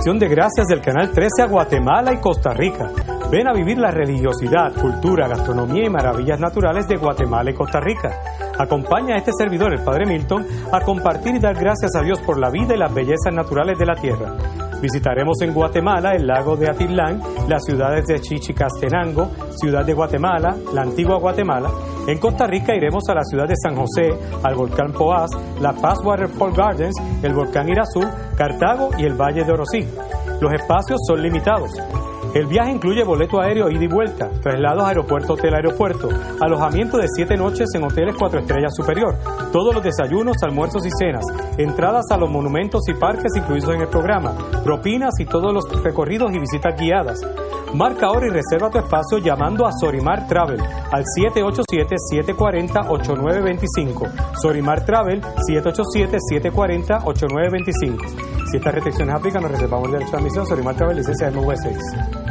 acción de gracias del Canal 13 a Guatemala y Costa Rica. Ven a vivir la religiosidad, cultura, gastronomía y maravillas naturales de Guatemala y Costa Rica. Acompaña a este servidor, el Padre Milton, a compartir y dar gracias a Dios por la vida y las bellezas naturales de la tierra. Visitaremos en Guatemala el lago de Atitlán, las ciudades de Chichicastenango, Ciudad de Guatemala, la antigua Guatemala. En Costa Rica iremos a la ciudad de San José, al volcán Poás, la Paz Waterfall Gardens, el volcán Irazú, Cartago y el Valle de Orosí. Los espacios son limitados. El viaje incluye boleto aéreo ida y vuelta, traslados aeropuerto hotel aeropuerto, alojamiento de siete noches en hoteles cuatro estrellas superior, todos los desayunos, almuerzos y cenas, entradas a los monumentos y parques incluidos en el programa, propinas y todos los recorridos y visitas guiadas. Marca ahora y reserva tu espacio llamando a Sorimar Travel al 787-740-8925. Sorimar Travel 787-740-8925. Si estas restricciones aplican, nos reservamos el derecho de admisión. Sorimar Travel, licencia MV6.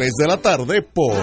de la tarde por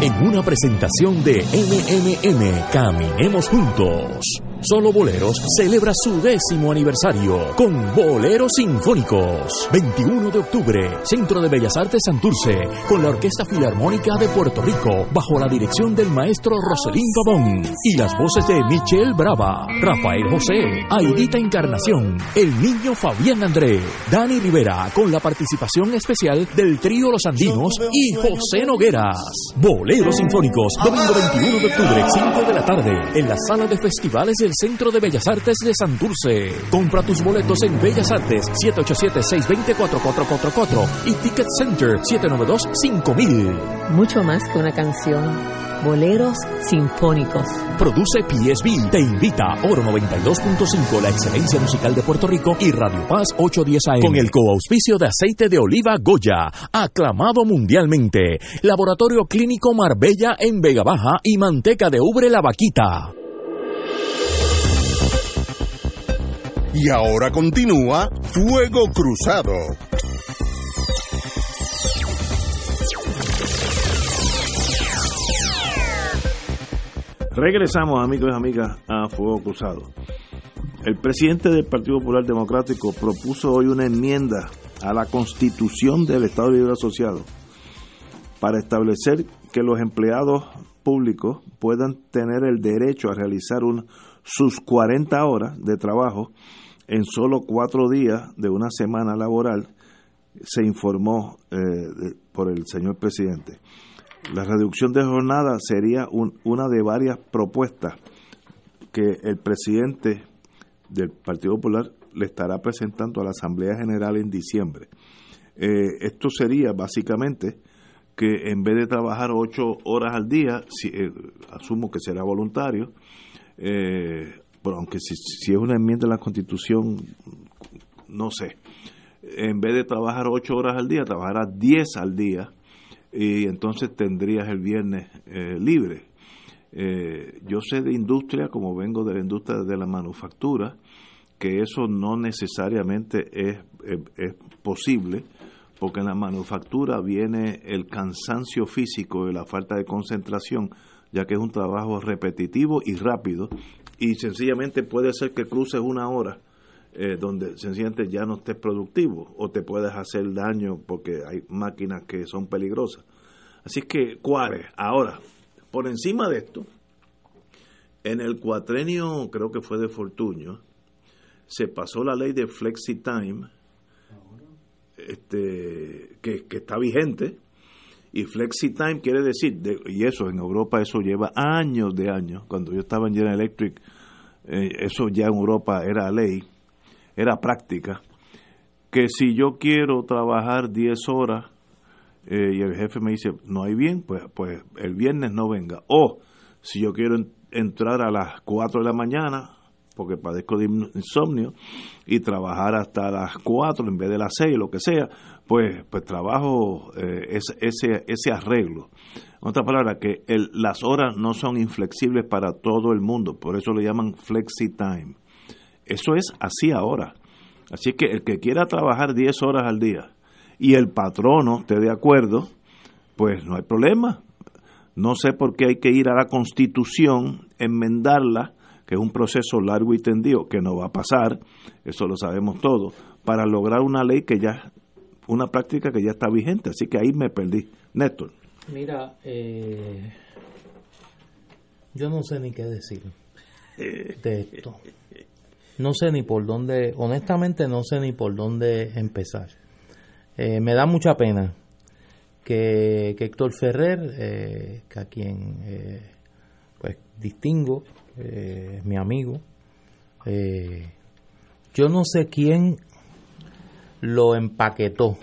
En una presentación de MMM, Caminemos Juntos. Solo Boleros celebra su décimo aniversario con Boleros Sinfónicos. 21 de octubre, Centro de Bellas Artes Santurce, con la Orquesta Filarmónica de Puerto Rico, bajo la dirección del maestro Roselín Pavón y las voces de Michelle Brava, Rafael José, Aidita Encarnación, el niño Fabián André, Dani Rivera, con la participación especial del trío Los Andinos y José Nogueras. Boleros Sinfónicos, domingo 21 de octubre, 5 de la tarde, en la sala de festivales del Centro de Bellas Artes de Santurce. Compra tus boletos en Bellas Artes 787-620-4444 y Ticket Center 792-5000. Mucho más que una canción. Boleros Sinfónicos. Produce PSB. Te invita Oro 92.5, la excelencia musical de Puerto Rico y Radio Paz 810 AM. Con el coauspicio de aceite de oliva Goya, aclamado mundialmente. Laboratorio Clínico Marbella en Vega Baja y manteca de ubre La Vaquita. Y ahora continúa Fuego Cruzado. Regresamos, amigos y amigas, a Fuego Cruzado. El presidente del Partido Popular Democrático propuso hoy una enmienda a la constitución del Estado Libre Asociado para establecer que los empleados públicos puedan tener el derecho a realizar un, sus 40 horas de trabajo en solo cuatro días de una semana laboral, se informó eh, por el señor presidente. La reducción de jornada sería una de varias propuestas que el presidente del Partido Popular le estará presentando a la Asamblea General en diciembre. Eh, esto sería básicamente que en vez de trabajar ocho horas al día, eh, asumo que será voluntario, eh, pero aunque si, es una enmienda de la Constitución, no sé, en vez de trabajar ocho horas al día, trabajarás diez al día y entonces tendrías el viernes eh, libre. Eh, yo sé de industria, como vengo de la industria de la manufactura, que eso no necesariamente es, es, posible, porque en la manufactura viene el cansancio físico y la falta de concentración, ya que es un trabajo repetitivo y rápido, y sencillamente puede ser que cruces una hora eh, donde sencillamente ya no estés productivo o te puedes hacer daño porque hay máquinas que son peligrosas. Así que, cuare, ahora, por encima de esto, en el cuatrenio, creo que fue de Fortuño, se pasó la ley de Flexi Time, este, que, está vigente, y Flexi Time quiere decir, y eso en Europa, eso lleva años de años, cuando yo estaba en General Electric, eh, eso ya en Europa era ley, era práctica, que si yo quiero trabajar 10 horas eh, y el jefe me dice, no hay bien, pues, pues el viernes no venga. O si yo quiero entrar a las 4 de la mañana, porque padezco de insomnio, y trabajar hasta las 4 en vez de las 6, lo que sea, pues, pues trabajo eh, ese, ese arreglo. En otras palabras, que las horas no son inflexibles para todo el mundo, por eso le llaman flexi time. Eso es así ahora. Así que el que quiera trabajar 10 horas al día y el patrono esté de acuerdo, pues no hay problema. No sé por qué hay que ir a la constitución, enmendarla, que es un proceso largo y tendido, que no va a pasar, eso lo sabemos todos, para lograr una ley que ya, una práctica que ya está vigente. Así que ahí me perdí. Néstor. Mira, eh, yo no sé ni qué decir de esto. No sé ni por dónde, honestamente no sé ni por dónde empezar. Eh, me da mucha pena que, Héctor Ferrer, eh, que a quien eh, pues distingo, es mi amigo, yo no sé quién lo empaquetó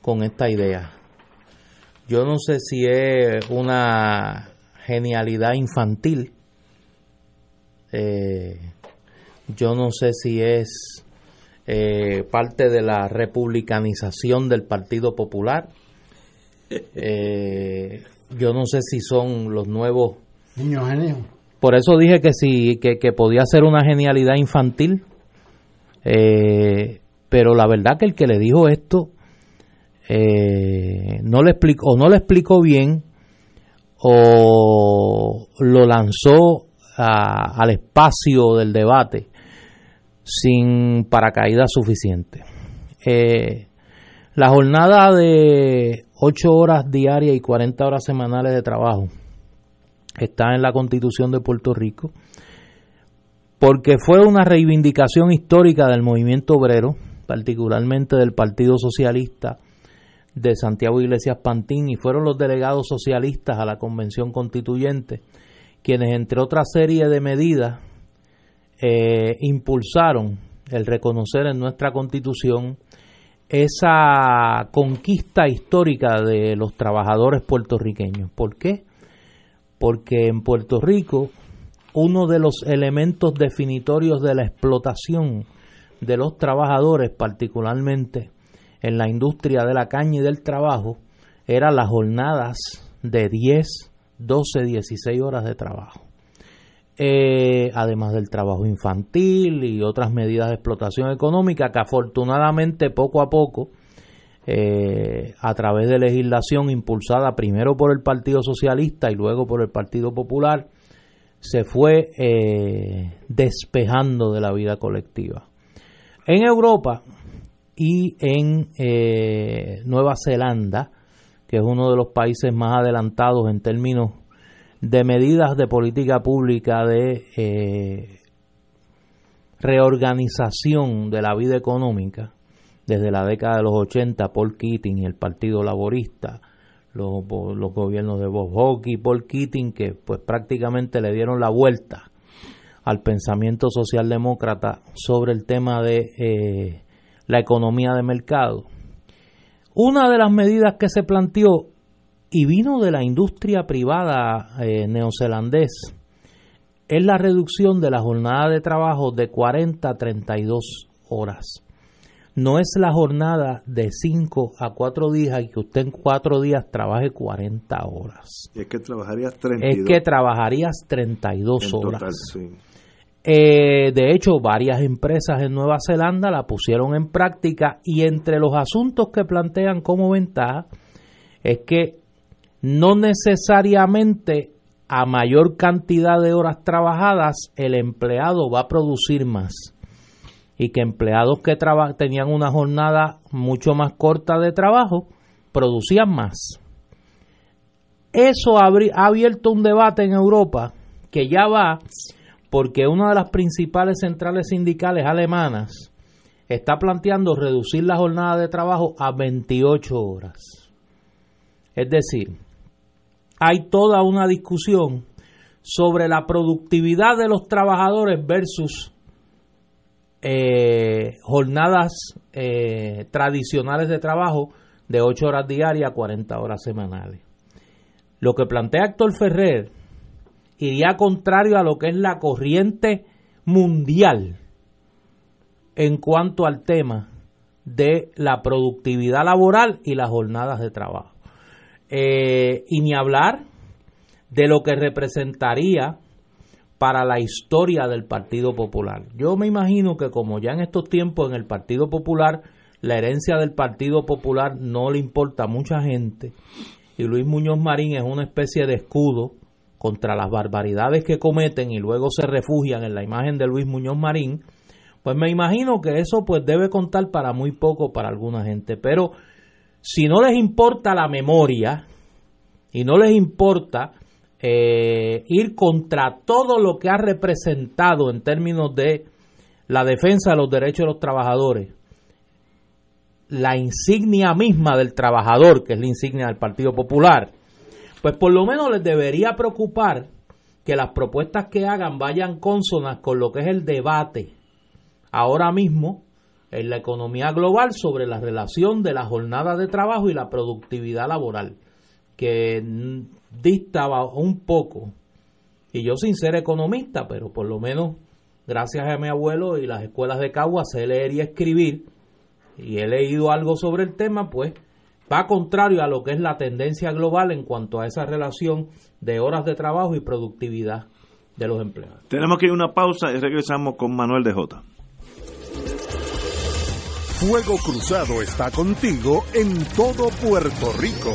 con esta idea. Yo no sé si es una genialidad infantil. yo no sé si es eh, parte de la republicanización del Partido Popular. Eh, yo no sé si son los nuevos niños genios. Por eso dije que sí, que, podía ser una genialidad infantil. Eh, pero la verdad que el que le dijo esto no le explicó, o no le explicó bien, o lo lanzó al espacio del debate sin paracaídas suficiente. Eh, la jornada de 8 horas diarias y 40 horas semanales de trabajo está en la Constitución de Puerto Rico porque fue una reivindicación histórica del movimiento obrero, particularmente del Partido Socialista de Santiago Iglesias Pantín, y fueron los delegados socialistas a la Convención Constituyente quienes, entre otra serie de medidas, eh, impulsaron el reconocer en nuestra constitución esa conquista histórica de los trabajadores puertorriqueños. ¿Por qué? Porque en Puerto Rico uno de los elementos definitorios de la explotación de los trabajadores, particularmente en la industria de la caña y del trabajo, eran las jornadas de 10, 12, 16 horas de trabajo. Eh, además del trabajo infantil y otras medidas de explotación económica que afortunadamente poco a poco, eh, a través de legislación impulsada primero por el Partido Socialista y luego por el Partido Popular, se fue eh, despejando de la vida colectiva. En Europa y en eh, Nueva Zelanda, que es uno de los países más adelantados en términos de medidas de política pública de reorganización de la vida económica, desde la década de los 80, Paul Keating y el Partido Laborista, los, gobiernos de Bob Hawke y Paul Keating, que pues prácticamente le dieron la vuelta al pensamiento socialdemócrata sobre el tema de eh, la economía de mercado. Una de las medidas que se planteó y vino de la industria privada eh, neozelandés es la reducción de la jornada de trabajo de 40 a 32 horas. No es la jornada de 5 a 4 días y que usted en 4 días trabaje 40 horas. Es que trabajarías 32. Es que trabajarías 32 horas. Eh, de hecho, varias empresas en Nueva Zelanda la pusieron en práctica y entre los asuntos que plantean como ventaja es que no necesariamente a mayor cantidad de horas trabajadas el empleado va a producir más y que empleados que tenían una jornada mucho más corta de trabajo producían más. Eso ha abierto un debate en Europa que ya va porque una de las principales centrales sindicales alemanas está planteando reducir la jornada de trabajo a 28 horas. Es decir, hay toda una discusión sobre la productividad de los trabajadores versus eh, jornadas eh, tradicionales de trabajo de 8 horas diarias a 40 horas semanales. Lo que plantea Héctor Ferrer iría contrario a lo que es la corriente mundial en cuanto al tema de la productividad laboral y las jornadas de trabajo. Eh, y ni hablar de lo que representaría para la historia del Partido Popular. Yo me imagino que como ya en estos tiempos en el Partido Popular la herencia del Partido Popular no le importa a mucha gente y Luis Muñoz Marín es una especie de escudo contra las barbaridades que cometen y luego se refugian en la imagen de Luis Muñoz Marín, pues me imagino que eso pues debe contar para muy poco para alguna gente, pero si no les importa la memoria y no les importa eh, ir contra todo lo que ha representado en términos de la defensa de los derechos de los trabajadores, la insignia misma del trabajador, que es la insignia del Partido Popular, pues por lo menos les debería preocupar que las propuestas que hagan vayan consonas con lo que es el debate ahora mismo en la economía global sobre la relación de la jornada de trabajo y la productividad laboral, que dictaba un poco, y yo sin ser economista, pero por lo menos gracias a mi abuelo y las escuelas de Cagua sé leer y escribir, y he leído algo sobre el tema, pues va contrario a lo que es la tendencia global en cuanto a esa relación de horas de trabajo y productividad de los empleados. Tenemos que ir a una pausa y regresamos con Manuel de J. Fuego Cruzado está contigo en todo Puerto Rico.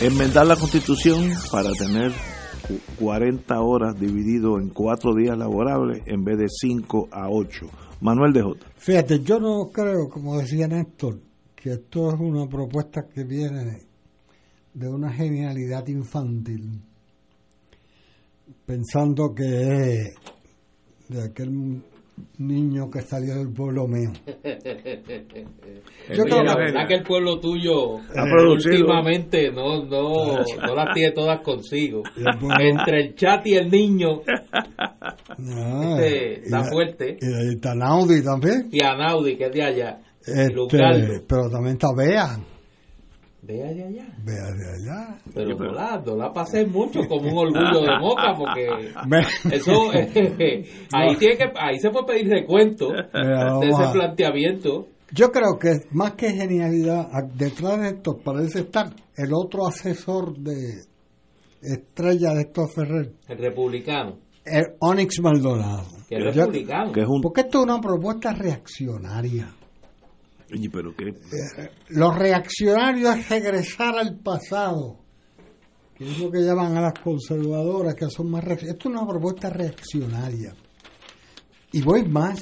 Enmendar la constitución para tener cu- 40 horas dividido en cuatro días laborables en vez de 5 a 8. Manuel de J. Fíjate, yo no creo, como decía Néstor, que esto es una propuesta que viene de una genialidad infantil, pensando que es de aquel niño que salió del pueblo mío. Yo creo la verdad que el pueblo tuyo últimamente no, no, no las tiene todas consigo. Entre el chat y el niño, Ah, este, y está fuerte. Y de Tanaudi también. Y Anaudi, que es de allá. Este, pero también está Bea. Ve allá, allá. Bea de allá. Pero no la pasé mucho como un orgullo de moca porque eso ahí No. tiene que ahí se puede pedir recuento Mira, de ese a- planteamiento Yo creo que más que genialidad, detrás de esto parece estar el otro asesor de estrella de Héctor Ferrer, el republicano el Onyx Maldonado. que es republicano Que es un. Porque esto es una propuesta reaccionaria. Oye, pero qué. Los reaccionarios es regresar al pasado, que es lo que llaman a las conservadoras, que son más... Esto es una propuesta reaccionaria. Y voy más.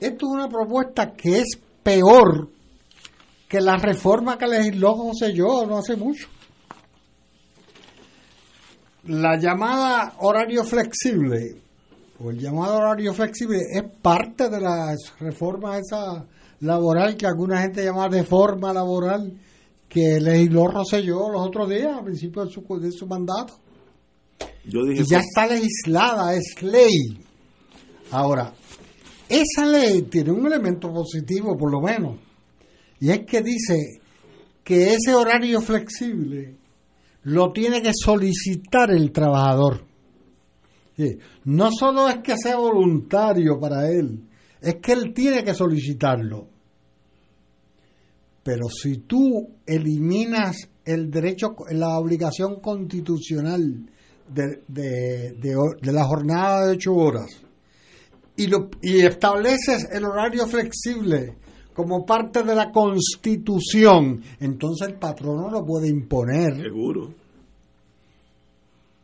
Esto es una propuesta que es peor que la reforma que legisló José yo no hace mucho. La llamada horario flexible, o el llamado horario flexible, es parte de la reforma esa laboral que alguna gente llama de forma laboral que legisló Rosselló los otros días, a principio de su, de su mandato. Yo dije. Y ya está legislada, es ley. Ahora, esa ley tiene un elemento positivo, por lo menos, y es que dice que ese horario flexible lo tiene que solicitar el trabajador. Sí, No solo es que sea voluntario para él, es que él tiene que solicitarlo. Pero si tú eliminas el derecho, la obligación constitucional de, de, de de la jornada de ocho horas y, lo, y estableces el horario flexible como parte de la constitución, entonces el patrono lo puede imponer. Seguro.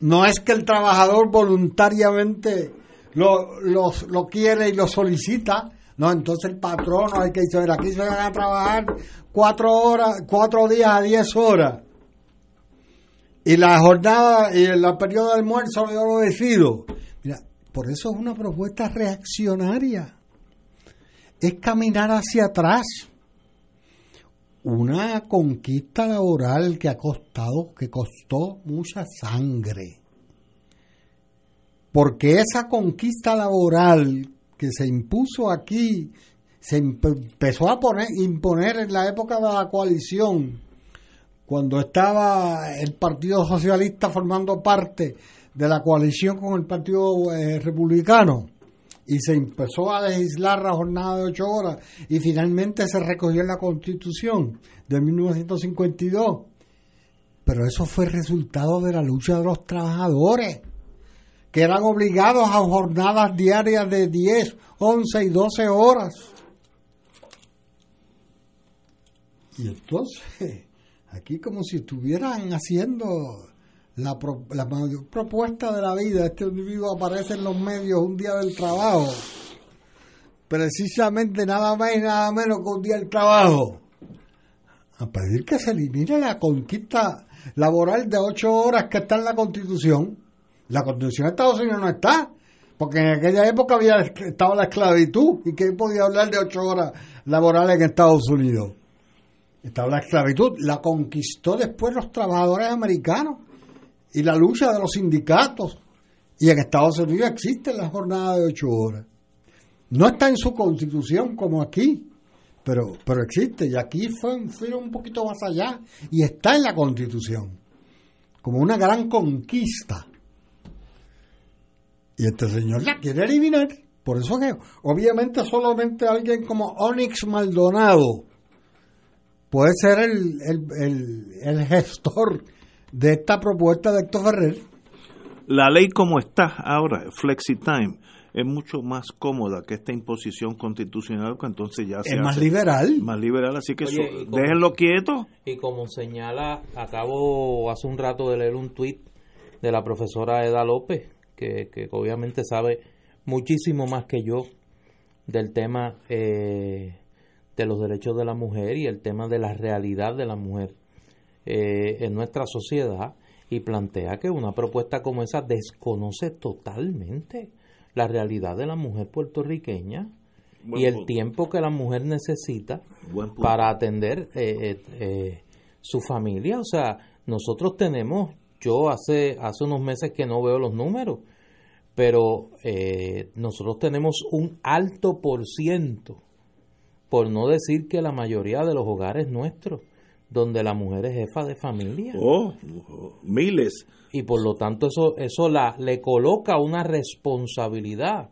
No es que el trabajador voluntariamente lo, los- lo quiere y lo solicita. No, entonces el patrono hay que decir, aquí se van a trabajar cuatro horas, cuatro días a diez horas. Y la jornada y el periodo de almuerzo yo lo decido. Mira, por eso es una propuesta reaccionaria. Es caminar hacia atrás. Una conquista laboral que ha costado, que costó mucha sangre. Porque esa conquista laboral que se impuso aquí, se empe- empezó a poner, imponer en la época de la coalición, cuando estaba el Partido Socialista formando parte de la coalición con el Partido eh, Republicano y se empezó a legislar la jornada de ocho horas y finalmente se recogió en la Constitución de 1952. Pero eso fue resultado de la lucha de los trabajadores, que eran obligados a jornadas diarias de 10, 11 y 12 horas. Y entonces, aquí como si estuvieran haciendo la, mayor propuesta de la vida, este individuo aparece en los medios un día del trabajo, precisamente nada más y nada menos que un día del trabajo, a pedir que se elimine la conquista laboral de ocho horas que está en la Constitución. La Constitución de Estados Unidos no está, porque en aquella época había estado la esclavitud y que podía hablar de ocho horas laborales en Estados Unidos. Estaba la esclavitud, la conquistó después los trabajadores americanos y la lucha de los sindicatos. Y en Estados Unidos existe la jornada de ocho horas. No está en su constitución como aquí, pero, pero existe. Y aquí fue fue un poquito más allá y está en la constitución como una gran conquista. Y este señor la quiere eliminar. Por eso que obviamente solamente alguien como Onyx Maldonado puede ser el, el, el, gestor de esta propuesta de Héctor Ferrer. La ley como está ahora, Flexi Time, es mucho más cómoda que esta imposición constitucional que entonces ya se es más liberal más liberal así que déjenlo quieto y como señala acabo hace un rato de leer un tuit de la profesora Eda López que, que obviamente sabe muchísimo más que yo del tema eh, de los derechos de la mujer y el tema de la realidad de la mujer eh, en nuestra sociedad y plantea que una propuesta como esa desconoce totalmente la realidad de la mujer puertorriqueña y el tiempo que la mujer necesita para atender eh, su familia. O sea, nosotros tenemos, yo hace, hace unos meses que no veo los números, pero eh, nosotros tenemos un alto por ciento, por no decir que la mayoría de los hogares nuestros, donde la mujer es jefa de familia. Oh, miles. Y por lo tanto eso, eso la, le coloca una responsabilidad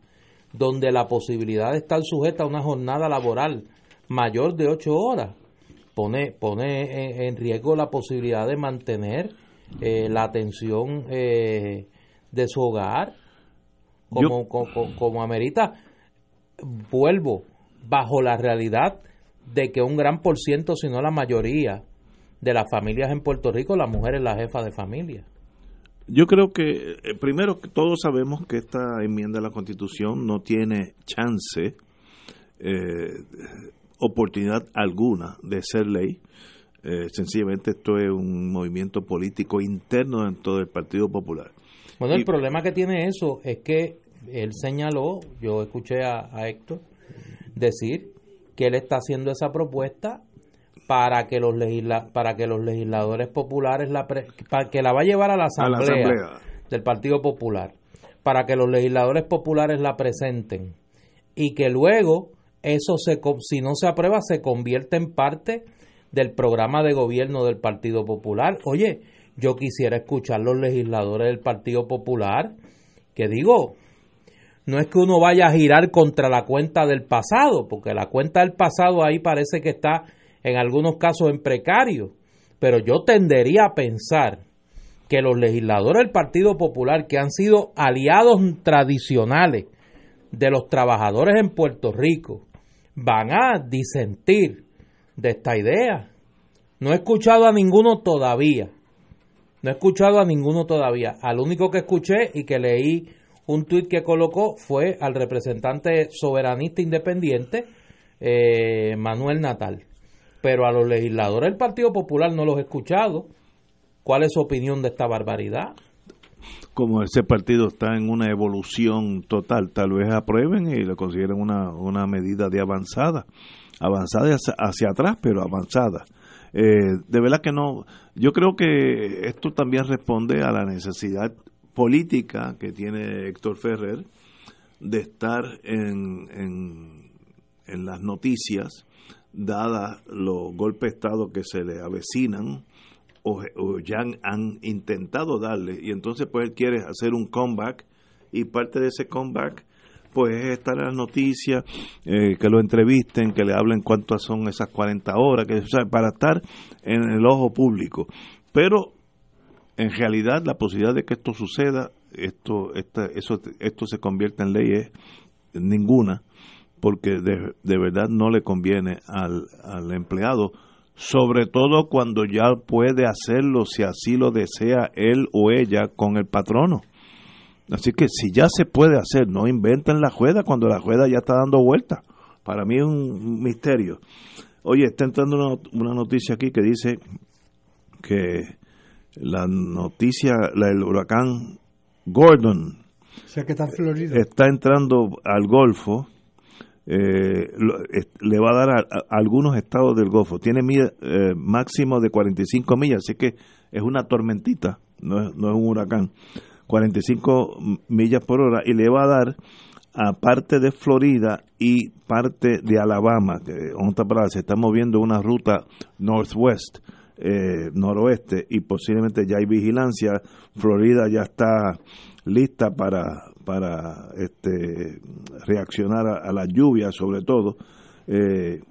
donde la posibilidad de estar sujeta a una jornada laboral mayor de ocho horas pone, pone en, riesgo la posibilidad de mantener eh, la atención eh, de su hogar como, como, amerita, vuelvo, bajo la realidad de que un gran por ciento, si no la mayoría, de las familias en Puerto Rico, la mujer es la jefa de familia. Yo creo que, eh, primero, todos sabemos que esta enmienda a la Constitución no tiene chance, eh, oportunidad alguna de ser ley. Eh, sencillamente esto es un movimiento político interno dentro del Partido Popular. Bueno, el problema que tiene eso es que él señaló, yo escuché a, Héctor decir que él está haciendo esa propuesta para que los legisla, para que los legisladores populares la para que la va a llevar a la, asamblea, del Partido Popular para que los legisladores populares la presenten y que luego eso se si no se aprueba se convierte en parte del programa de gobierno del Partido Popular. Oye, yo quisiera escuchar los legisladores del Partido Popular que digo, no es que uno vaya a girar contra la cuenta del pasado, porque la cuenta del pasado ahí parece que está en algunos casos en precario, pero yo tendería a pensar que los legisladores del Partido Popular, que han sido aliados tradicionales de los trabajadores en Puerto Rico, van a disentir de esta idea. No he escuchado a ninguno todavía. No he escuchado a ninguno todavía. Al único que escuché y que leí un tuit que colocó fue al representante soberanista independiente, eh, Manuel Natal. Pero a los legisladores del Partido Popular no los he escuchado. ¿Cuál es su opinión de esta barbaridad? Como ese partido está en una evolución total, tal vez aprueben y lo consideren una, una medida de avanzada, avanzada hacia, atrás, pero avanzada. Eh, de verdad que no, yo creo que esto también responde a la necesidad política que tiene Héctor Ferrer de estar en, en, las noticias, dadas los golpes de Estado que se le avecinan o, ya han, intentado darle, y entonces pues él quiere hacer un comeback y parte de ese comeback pues es estar en las noticias, eh, que lo entrevisten, que le hablen cuántas son esas 40 horas, que, para estar en el ojo público. Pero en realidad la posibilidad de que esto suceda, esto, esta, eso, esto se convierta en ley es ninguna, porque de, de verdad no le conviene al, al empleado sobre todo cuando ya puede hacerlo si así lo desea él o ella con el patrono. Así que si ya se puede hacer, no inventen la juega cuando la juega ya está dando vuelta. Para mí es un misterio. Oye, está entrando una, una noticia aquí que dice que la noticia, la del huracán Gordon, que está, en Florida. está entrando al Golfo, eh, le va a dar a, a algunos estados del Golfo. Tiene milla- eh, máximo de 45 millas, así que es una tormentita, no es, no es un huracán. 45 millas por hora y le va a dar a parte de Florida y parte de Alabama, que palabras, se está moviendo una ruta northwest, eh, noroeste, y posiblemente ya hay vigilancia. Florida ya está lista para, para este, reaccionar a, a la lluvia, sobre todo. Eh,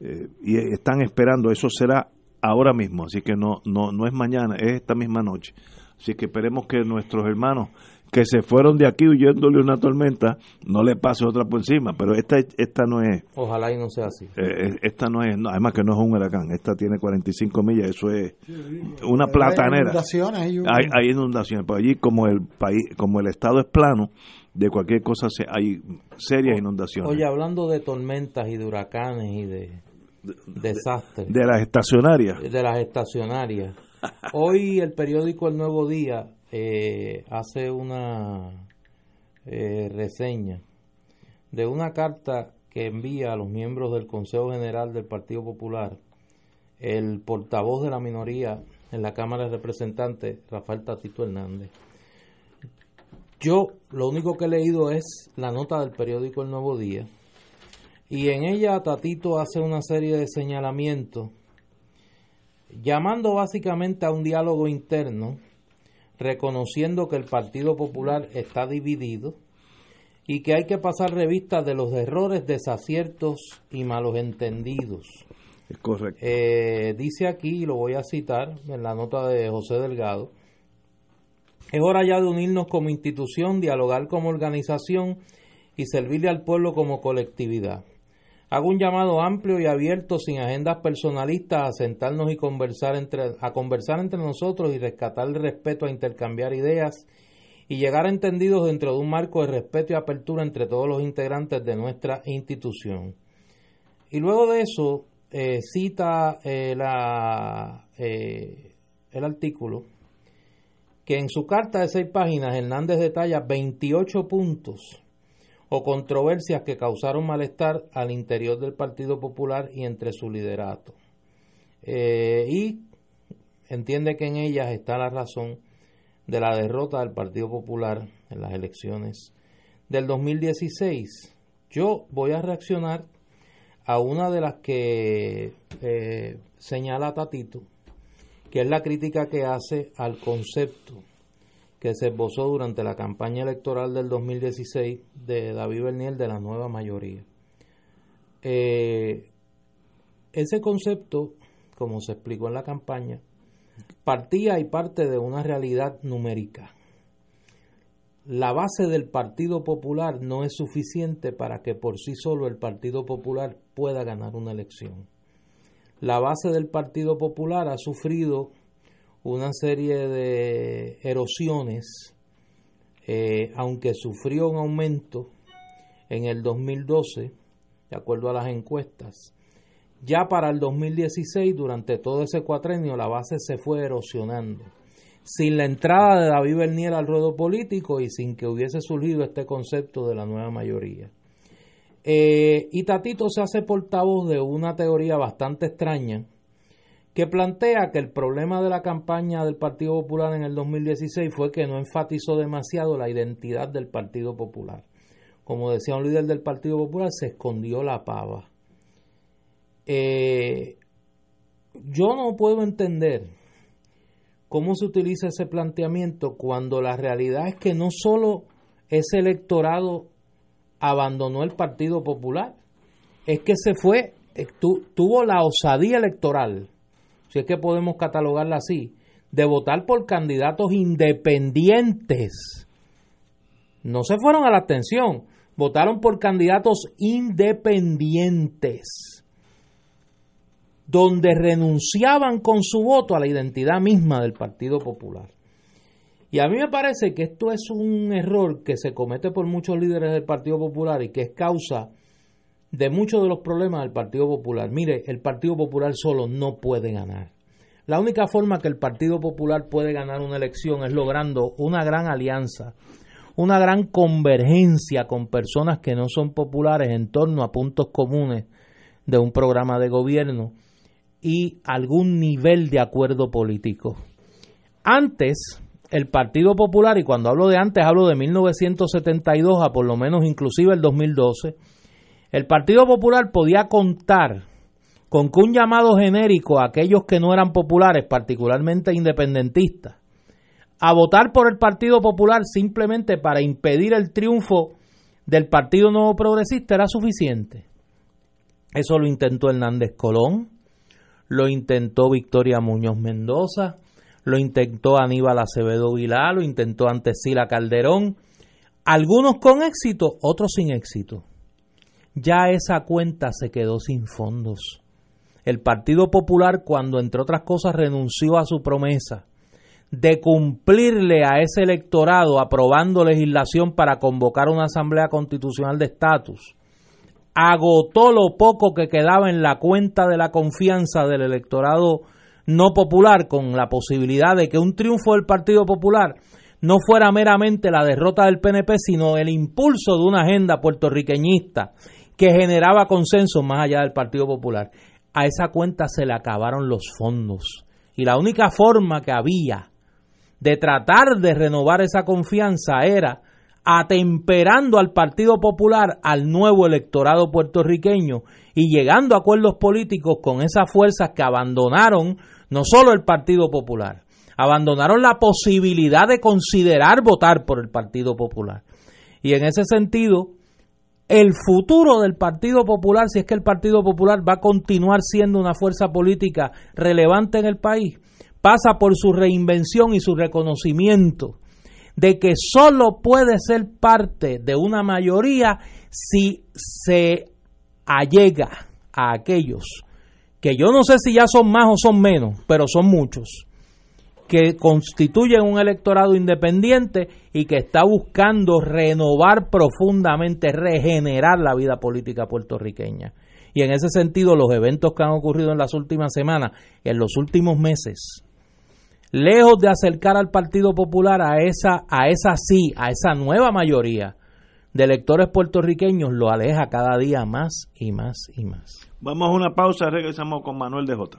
eh, y están esperando, eso será ahora mismo, así que no, no, no es mañana, es esta misma noche. Así que esperemos que nuestros hermanos que se fueron de aquí huyéndole una tormenta, no le pase otra por encima, pero esta, esta no es, Ojalá y no sea así. eh, esta no es, no, además que no es un huracán, esta tiene 45 millas, eso es una platanera. Hay inundaciones, hay un- Hay, hay inundaciones, pero allí como el país, como el estado es plano, de cualquier cosa se, hay serias inundaciones. Oye, hablando de tormentas y de huracanes y de desastres. de las estacionarias. de las estacionarias. Hoy el periódico El Nuevo Día eh, hace una eh, reseña de una carta que envía a los miembros del Consejo General del Partido Popular el portavoz de la minoría en la Cámara de Representantes, Rafael Tatito Hernández. Yo lo único que he leído es la nota del periódico El Nuevo Día y en ella Tatito hace una serie de señalamientos llamando básicamente a un diálogo interno, reconociendo que el Partido Popular está dividido y que hay que pasar revista de los errores, desaciertos y malos entendidos. Es correcto. Eh, dice aquí, y lo voy a citar en la nota de José Delgado, es hora ya de unirnos como institución, dialogar como organización y servirle al pueblo como colectividad. Hago un llamado amplio y abierto, sin agendas personalistas, a sentarnos y conversar entre, a conversar entre nosotros y rescatar el respeto a intercambiar ideas y llegar a entendidos dentro de un marco de respeto y apertura entre todos los integrantes de nuestra institución. Y luego de eso, eh, cita eh, eh, el artículo que en su carta de seis páginas Hernández detalla 28 puntos o controversias que causaron malestar al interior del Partido Popular y entre su liderato. Eh, y entiende que en ellas está la razón de la derrota del Partido Popular en las elecciones del 2016. Yo voy a reaccionar a una de las que eh, señala Tatito, que es la crítica que hace al concepto que se esbozó durante la campaña electoral del 2016 de David Bernier de la nueva mayoría. Eh, ese concepto, como se explicó en la campaña, partía y parte de una realidad numérica. La base del Partido Popular no es suficiente para que por sí solo el Partido Popular pueda ganar una elección. La base del Partido Popular ha sufrido una serie de erosiones, eh, aunque sufrió un aumento en el 2012, de acuerdo a las encuestas. Ya para el 2016, durante todo ese cuatrenio, la base se fue erosionando. Sin la entrada de David Bernier al ruedo político y sin que hubiese surgido este concepto de la nueva mayoría. Eh, y Tatito se hace portavoz de una teoría bastante extraña que plantea que el problema de la campaña del Partido Popular en el 2016 fue que no enfatizó demasiado la identidad del Partido Popular. Como decía un líder del Partido Popular, se escondió la pava. Eh, yo no puedo entender cómo se utiliza ese planteamiento cuando la realidad es que no solo ese electorado abandonó el Partido Popular, es que se fue, eh, tu, tuvo la osadía electoral, es que podemos catalogarla así, de votar por candidatos independientes. No se fueron a la abstención, votaron por candidatos independientes. donde renunciaban con su voto a la identidad misma del Partido Popular. Y a mí me parece que esto es un error que se comete por muchos líderes del Partido Popular y que es causa de muchos de los problemas del Partido Popular. Mire, el Partido Popular solo no puede ganar. La única forma que el Partido Popular puede ganar una elección es logrando una gran alianza, una gran convergencia con personas que no son populares en torno a puntos comunes de un programa de gobierno y algún nivel de acuerdo político. Antes, el Partido Popular, y cuando hablo de antes hablo de 1972 a por lo menos inclusive el 2012, el Partido Popular podía contar con que un llamado genérico a aquellos que no eran populares, particularmente independentistas, a votar por el Partido Popular simplemente para impedir el triunfo del Partido Nuevo Progresista era suficiente. Eso lo intentó Hernández Colón, lo intentó Victoria Muñoz Mendoza, lo intentó Aníbal Acevedo Vilá, lo intentó Antesila Calderón, algunos con éxito, otros sin éxito. Ya esa cuenta se quedó sin fondos. El Partido Popular, cuando entre otras cosas renunció a su promesa de cumplirle a ese electorado aprobando legislación para convocar una asamblea constitucional de estatus, agotó lo poco que quedaba en la cuenta de la confianza del electorado no popular con la posibilidad de que un triunfo del Partido Popular no fuera meramente la derrota del PNP, sino el impulso de una agenda puertorriqueñista que generaba consenso más allá del Partido Popular. A esa cuenta se le acabaron los fondos. Y la única forma que había de tratar de renovar esa confianza era atemperando al Partido Popular al nuevo electorado puertorriqueño y llegando a acuerdos políticos con esas fuerzas que abandonaron no solo el Partido Popular, abandonaron la posibilidad de considerar votar por el Partido Popular. Y en ese sentido, el futuro del Partido Popular, si es que el Partido Popular va a continuar siendo una fuerza política relevante en el país, pasa por su reinvención y su reconocimiento de que solo puede ser parte de una mayoría si se allega a aquellos que yo no sé si ya son más o son menos, pero son muchos, que constituyen un electorado independiente y que está buscando renovar profundamente, regenerar la vida política puertorriqueña. Y en ese sentido, los eventos que han ocurrido en las últimas semanas, en los últimos meses, lejos de acercar al Partido Popular a esa, a esa sí, a esa nueva mayoría de electores puertorriqueños, lo aleja cada día más y más y más. Vamos a una pausa, regresamos con Manuel de J.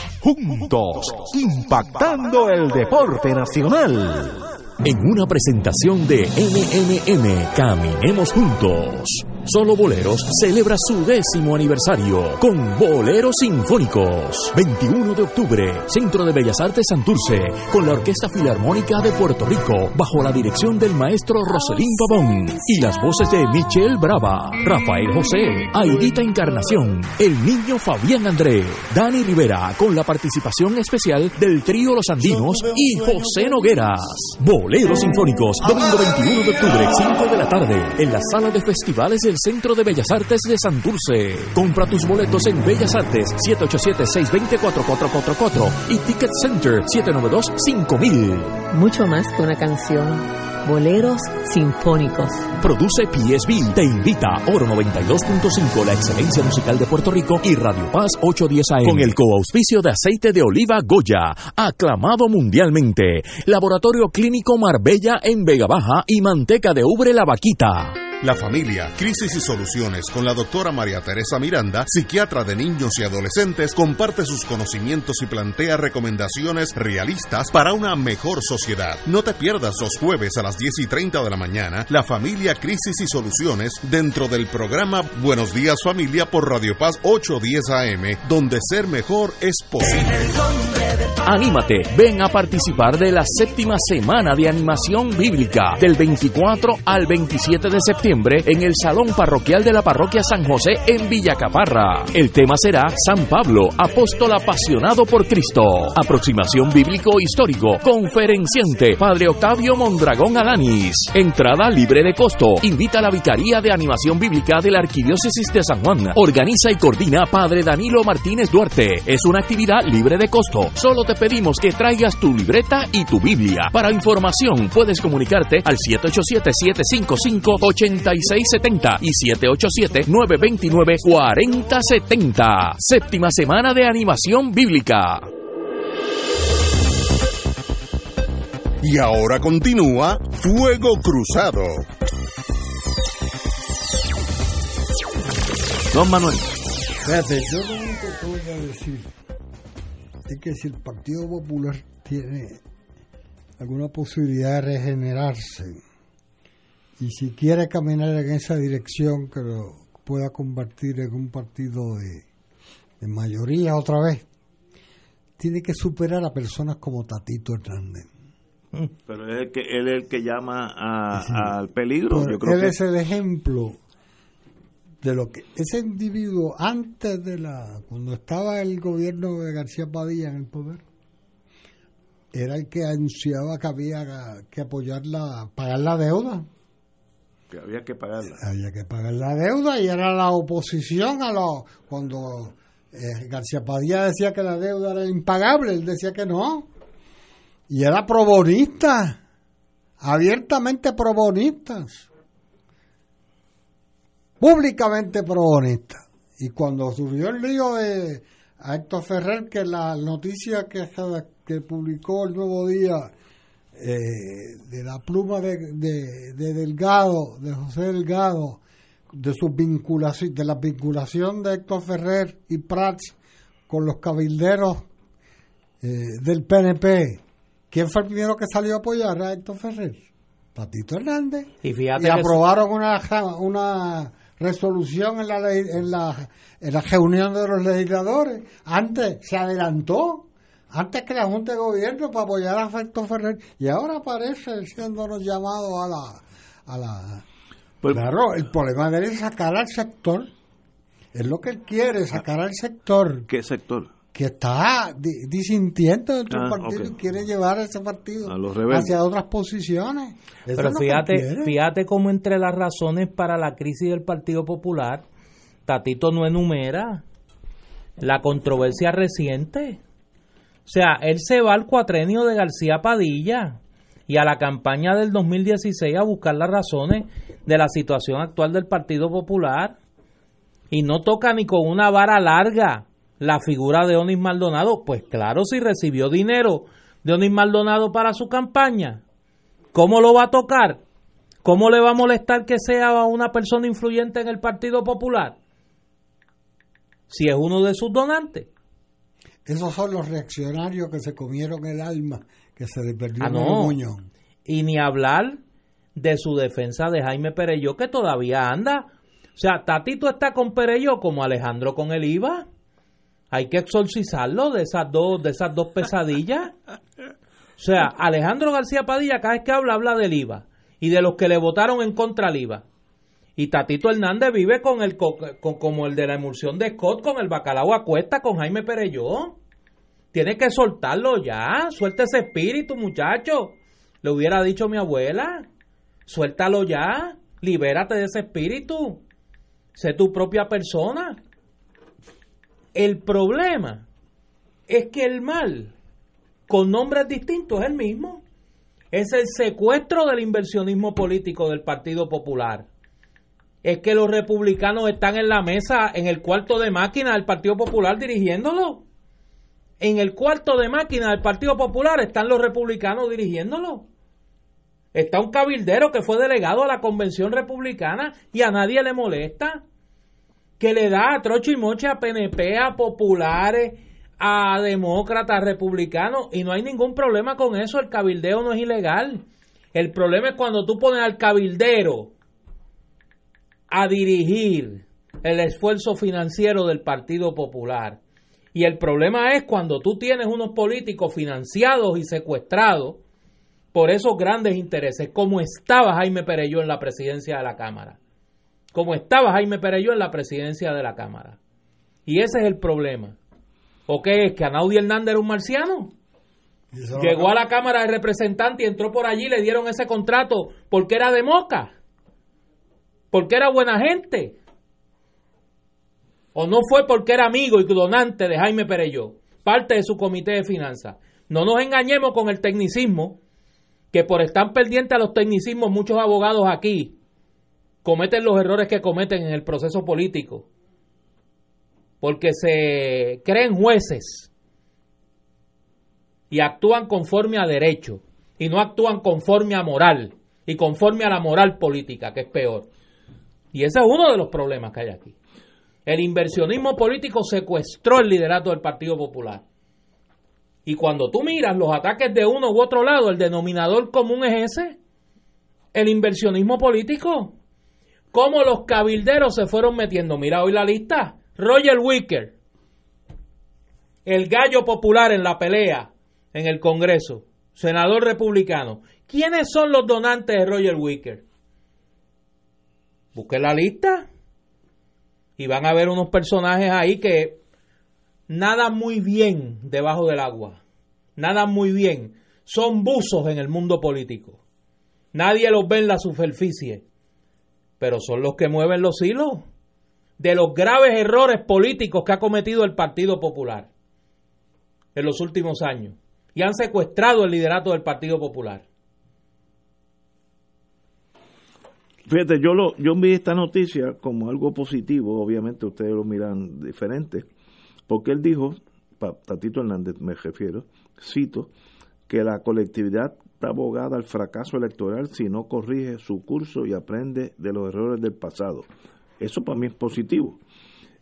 Juntos, impactando el deporte nacional. En una presentación de MMM, Caminemos Juntos. Solo Boleros celebra su décimo aniversario con Boleros Sinfónicos. 21 de octubre, Centro de Bellas Artes Santurce, con la Orquesta Filarmónica de Puerto Rico, bajo la dirección del maestro Roselín Pavón y las voces de Michelle Brava, Rafael José, Aidita Encarnación, el niño Fabián André, Dani Rivera, con la participación especial del trío Los Andinos y José Nogueras. Boleros Sinfónicos, domingo 21 de octubre, 5 de la tarde, en la sala de festivales del Centro de Bellas Artes de Santurce. Compra tus boletos en Bellas Artes 787-620-4444 y Ticket Center 792-5000. Mucho más que una canción. Boleros Sinfónicos. Produce PSB. Te invita Oro 92.5, la excelencia musical de Puerto Rico y Radio Paz 810 AM. Con el coauspicio de aceite de oliva Goya, aclamado mundialmente. Laboratorio Clínico Marbella en Vega Baja y manteca de ubre La Vaquita. La familia, crisis y soluciones con la doctora María Teresa Miranda, psiquiatra de niños y adolescentes, comparte sus conocimientos y plantea recomendaciones realistas para una mejor sociedad. No te pierdas los jueves a las 10 y 30 de la mañana, la familia, crisis y soluciones dentro del programa Buenos Días Familia por Radio Paz 810 AM, donde ser mejor es posible. Anímate, ven a participar de la séptima semana de animación bíblica del 24 al 27 de septiembre en el Salón Parroquial de la Parroquia San José en Villacaparra. El tema será San Pablo, apóstol apasionado por Cristo. Aproximación bíblico-histórico, conferenciante, Padre Octavio Mondragón Alanis. Entrada libre de costo. Invita a la Vicaría de Animación Bíblica de la Arquidiócesis de San Juan. Organiza y coordina Padre Danilo Martínez Duarte. Es una actividad libre de costo. Solo te pedimos que traigas tu libreta y tu Biblia. Para información puedes comunicarte al 787-755-8670 y 787-929-4070. Séptima semana de animación bíblica. Y ahora continúa Fuego Cruzado. Don Manuel. Fíjate, yo lo único que voy a decir es que si el Partido Popular tiene alguna posibilidad de regenerarse y si quiere caminar en esa dirección que lo pueda convertir en un partido de, de mayoría otra vez, tiene que superar a personas como Tatito Hernández. Pero es el que, él es el que llama a- Sí. al peligro. Pero Yo creo él que es el ejemplo de lo que ese individuo antes de la cuando estaba el gobierno de García Padilla en el poder era el que anunciaba que había que apoyar la pagar la deuda había que pagarla. había que pagar la deuda y era la oposición a lo cuando eh, García Padilla decía que la deuda era impagable él decía que no. Y era probonista abiertamente probonistas públicamente probonista y cuando surgió el lío de a Héctor Ferrer que la noticia que, que publicó el Nuevo Día eh, de la pluma de, de- de Delgado, de José Delgado, de su vinculación, de la vinculación de Héctor Ferrer y Prats con los cabilderos eh, del PNP. ¿Quién fue el primero que salió a apoyar a Héctor Ferrer? Patito Hernández. Y fíjate Y aprobaron una, una resolución en la, ley- en, la, en la reunión de los legisladores. Antes se adelantó, antes que la Junta de Gobierno para apoyar a Héctor Ferrer. Y ahora aparece siéndonos llamados a la... A la claro, el problema de él es sacar al sector. Es lo que él quiere, sacar al sector ¿Qué sector? que está di- disintiendo dentro del Ah, partido ok. y quiere llevar a ese partido A los rebeldes. hacia otras posiciones. Eso Pero fíjate, fíjate cómo entre las razones para la crisis del Partido Popular, Tatito no enumera la controversia reciente. O sea, él se va al cuatrenio de García Padilla y a la campaña del 2016 a buscar las razones de la situación actual del Partido Popular y no toca ni con una vara larga la figura de Onis Maldonado. Pues claro, si recibió dinero de Onis Maldonado para su campaña, ¿cómo lo va a tocar? ¿Cómo le va a molestar que sea una persona influyente en el Partido Popular? Si es uno de sus donantes. Esos son los reaccionarios que se comieron el alma, que se le perdió Ah, no. el muñón. Y ni hablar de su defensa de Jaime Pereyó, que todavía anda. O sea, Tatito está con Pereyó como Alejandro con el IVA. Hay que exorcizarlo de esas dos, de esas dos pesadillas. O sea, Alejandro García Padilla cada vez que habla, habla del IVA y de los que le votaron en contra del IVA. Y Tatito Hernández vive con el co- con, como el de la emulsión de Scott, con el bacalao a cuesta, con Jaime Pereyó. Tiene que soltarlo ya, suelta ese espíritu, muchacho. Le hubiera dicho mi abuela, suéltalo ya, libérate de ese espíritu. Sé tu propia persona. El problema es que el mal, con nombres distintos, es el mismo. Es el secuestro del inversionismo político del Partido Popular. Es que los republicanos están en la mesa, en el cuarto de máquina del Partido Popular dirigiéndolo. En el cuarto de máquina del Partido Popular están los republicanos dirigiéndolo. Está un cabildero que fue delegado a la convención republicana y a nadie le molesta. Que le da a trocho y moche a PNP, a populares, a demócratas, republicanos, y no hay ningún problema con eso. El cabildeo no es ilegal. El problema es cuando tú pones al cabildero a dirigir el esfuerzo financiero del Partido Popular. Y el problema es cuando tú tienes unos políticos financiados y secuestrados por esos grandes intereses, como estaba Jaime Pereyó en la presidencia de la Cámara. Como estaba Jaime Pereyó en la presidencia de la Cámara. Y ese es el problema. ¿O qué es? ¿Que Anaudi Hernández era un marciano? Llegó a la Cámara de Representantes y entró por allí, le dieron ese contrato porque era de Moca, porque era buena gente. O no fue porque era amigo y donante de Jaime Pereyó, parte de su comité de finanzas. No nos engañemos con el tecnicismo, que por estar pendientes a los tecnicismos muchos abogados aquí cometen los errores que cometen en el proceso político, porque se creen jueces y actúan conforme a derecho y no actúan conforme a moral y conforme a la moral política, que es peor. Y ese es uno de los problemas que hay aquí. El inversionismo político secuestró el liderato del Partido Popular. Y cuando tú miras los ataques de uno u otro lado, el denominador común es ese, el inversionismo político. ¿Cómo los cabilderos se fueron metiendo? Mira hoy la lista. Roger Wicker, el gallo popular en la pelea en el Congreso, senador republicano. ¿Quiénes son los donantes de Roger Wicker? Busque la lista y van a ver unos personajes ahí que nada muy bien debajo del agua, nada muy bien, son buzos en el mundo político. Nadie los ve en la superficie, pero son los que mueven los hilos de los graves errores políticos que ha cometido el Partido Popular en los últimos años y han secuestrado el liderato del Partido Popular. Fíjate, yo lo, yo vi esta noticia como algo positivo, obviamente ustedes lo miran diferente, porque él dijo, Tatito Hernández me refiero, cito, que la colectividad está abogada al fracaso electoral si no corrige su curso y aprende de los errores del pasado. Eso para mí es positivo.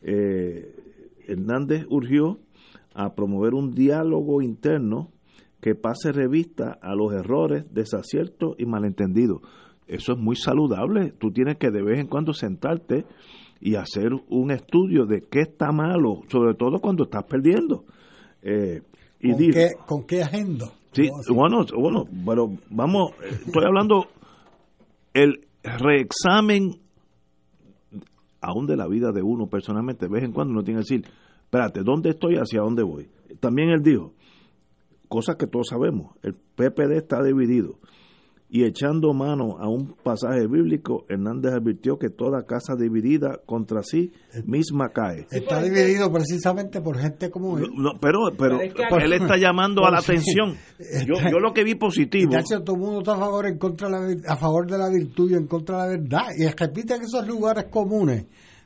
Eh, Hernández urgió a promover un diálogo interno que pase revista a los errores, desaciertos y malentendidos eso es muy saludable. Tú tienes que de vez en cuando sentarte y hacer un estudio de qué está malo, sobre todo cuando estás perdiendo. Eh, y ¿Con, qué, ¿Con qué agenda? Sí, bueno, bueno, pero vamos, estoy hablando el reexamen aún de la vida de uno personalmente, de vez en cuando uno tiene que decir, espérate, ¿dónde estoy? ¿Hacia dónde voy? También él dijo, cosas que todos sabemos, el PPD está dividido y echando mano a un pasaje bíblico, Hernández advirtió que toda casa dividida contra sí misma cae. Está dividido precisamente por gente como él. pero pero, él está llamando a la atención. Yo, yo lo que vi positivo. todo el mundo está a favor, en contra a favor de la virtud y en contra de la verdad. Y repite que esos lugares comunes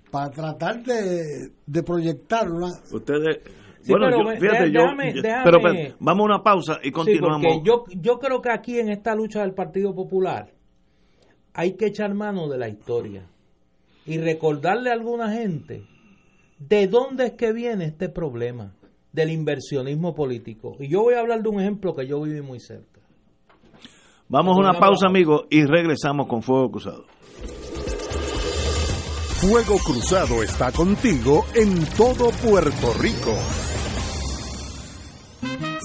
para tratar de, de proyectar una... Ustedes bueno, pero, fíjate, yo, pero, vamos a una pausa y continuamos. yo, yo creo que aquí en esta lucha del Partido Popular hay que echar mano de la historia y recordarle a alguna gente de dónde es que viene este problema del inversionismo político. Y yo voy a hablar de un ejemplo que yo viví muy cerca. Vamos a una pausa, amigos, y regresamos con Fuego Cruzado. Fuego Cruzado está contigo en todo Puerto Rico.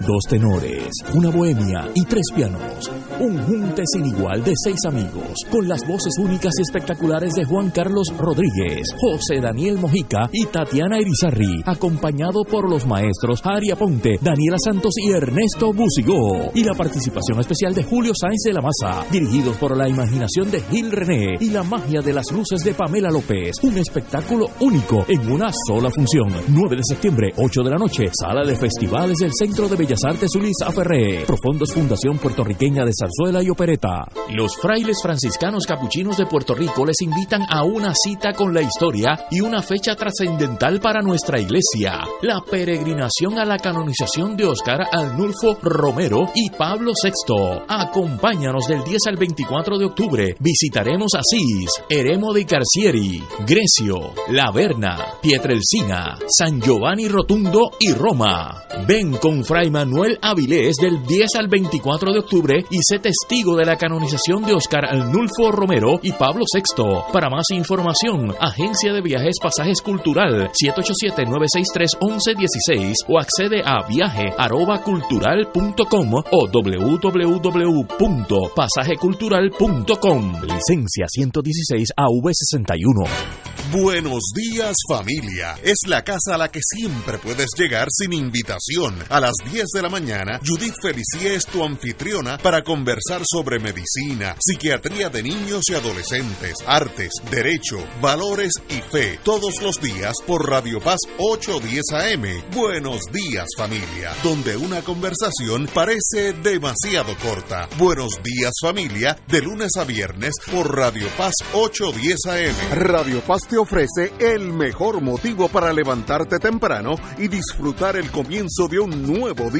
Dos tenores, una bohemia y tres pianos. Un junte sin igual de seis amigos, con las voces únicas y espectaculares de Juan Carlos Rodríguez, José Daniel Mojica y Tatiana Irizarri, acompañado por los maestros Aria Ponte, Daniela Santos y Ernesto Busigó. Y la participación especial de Julio Sáenz de la Maza, dirigidos por la imaginación de Gil René y la magia de las luces de Pamela López. Un espectáculo único en una sola función. 9 de septiembre, 8 de la noche, Sala de Festivales del Centro de Bellas Artes Ulis Aferré. Profondos Fundación Puertorriqueña de Zarzuela y Opereta. Los frailes franciscanos capuchinos de Puerto Rico les invitan a una cita con la historia y una fecha trascendental para nuestra iglesia. La peregrinación a la canonización de Oscar Arnulfo Romero y Pablo VI. Acompáñanos del 10 al 24 de octubre. Visitaremos Asís, Eremo de Carcieri, Grecio, La Verna, Pietrelcina, San Giovanni Rotundo y Roma. Ven con Fray Manuel Avilés del 10 al 24 de octubre y sé testigo de la canonización de Oscar Arnulfo Romero y Pablo VI. Para más información, Agencia de Viajes Pasajes Cultural 787-963-1116 o accede a viaje.cultural.com o www.pasajecultural.com. Licencia 116 AV61. Buenos días familia. Es la casa a la que siempre puedes llegar sin invitación. A las 10 de la mañana, Judith Felicie es tu anfitriona para conversar sobre medicina, psiquiatría de niños y adolescentes, artes, derecho, valores y fe. Todos los días por Radio Paz 810 AM. Buenos días familia. Donde una conversación parece demasiado corta. Buenos días familia. De lunes a viernes por Radio Paz 810 AM. Radio Paz te ofrece el mejor motivo para levantarte temprano y disfrutar el comienzo de un nuevo día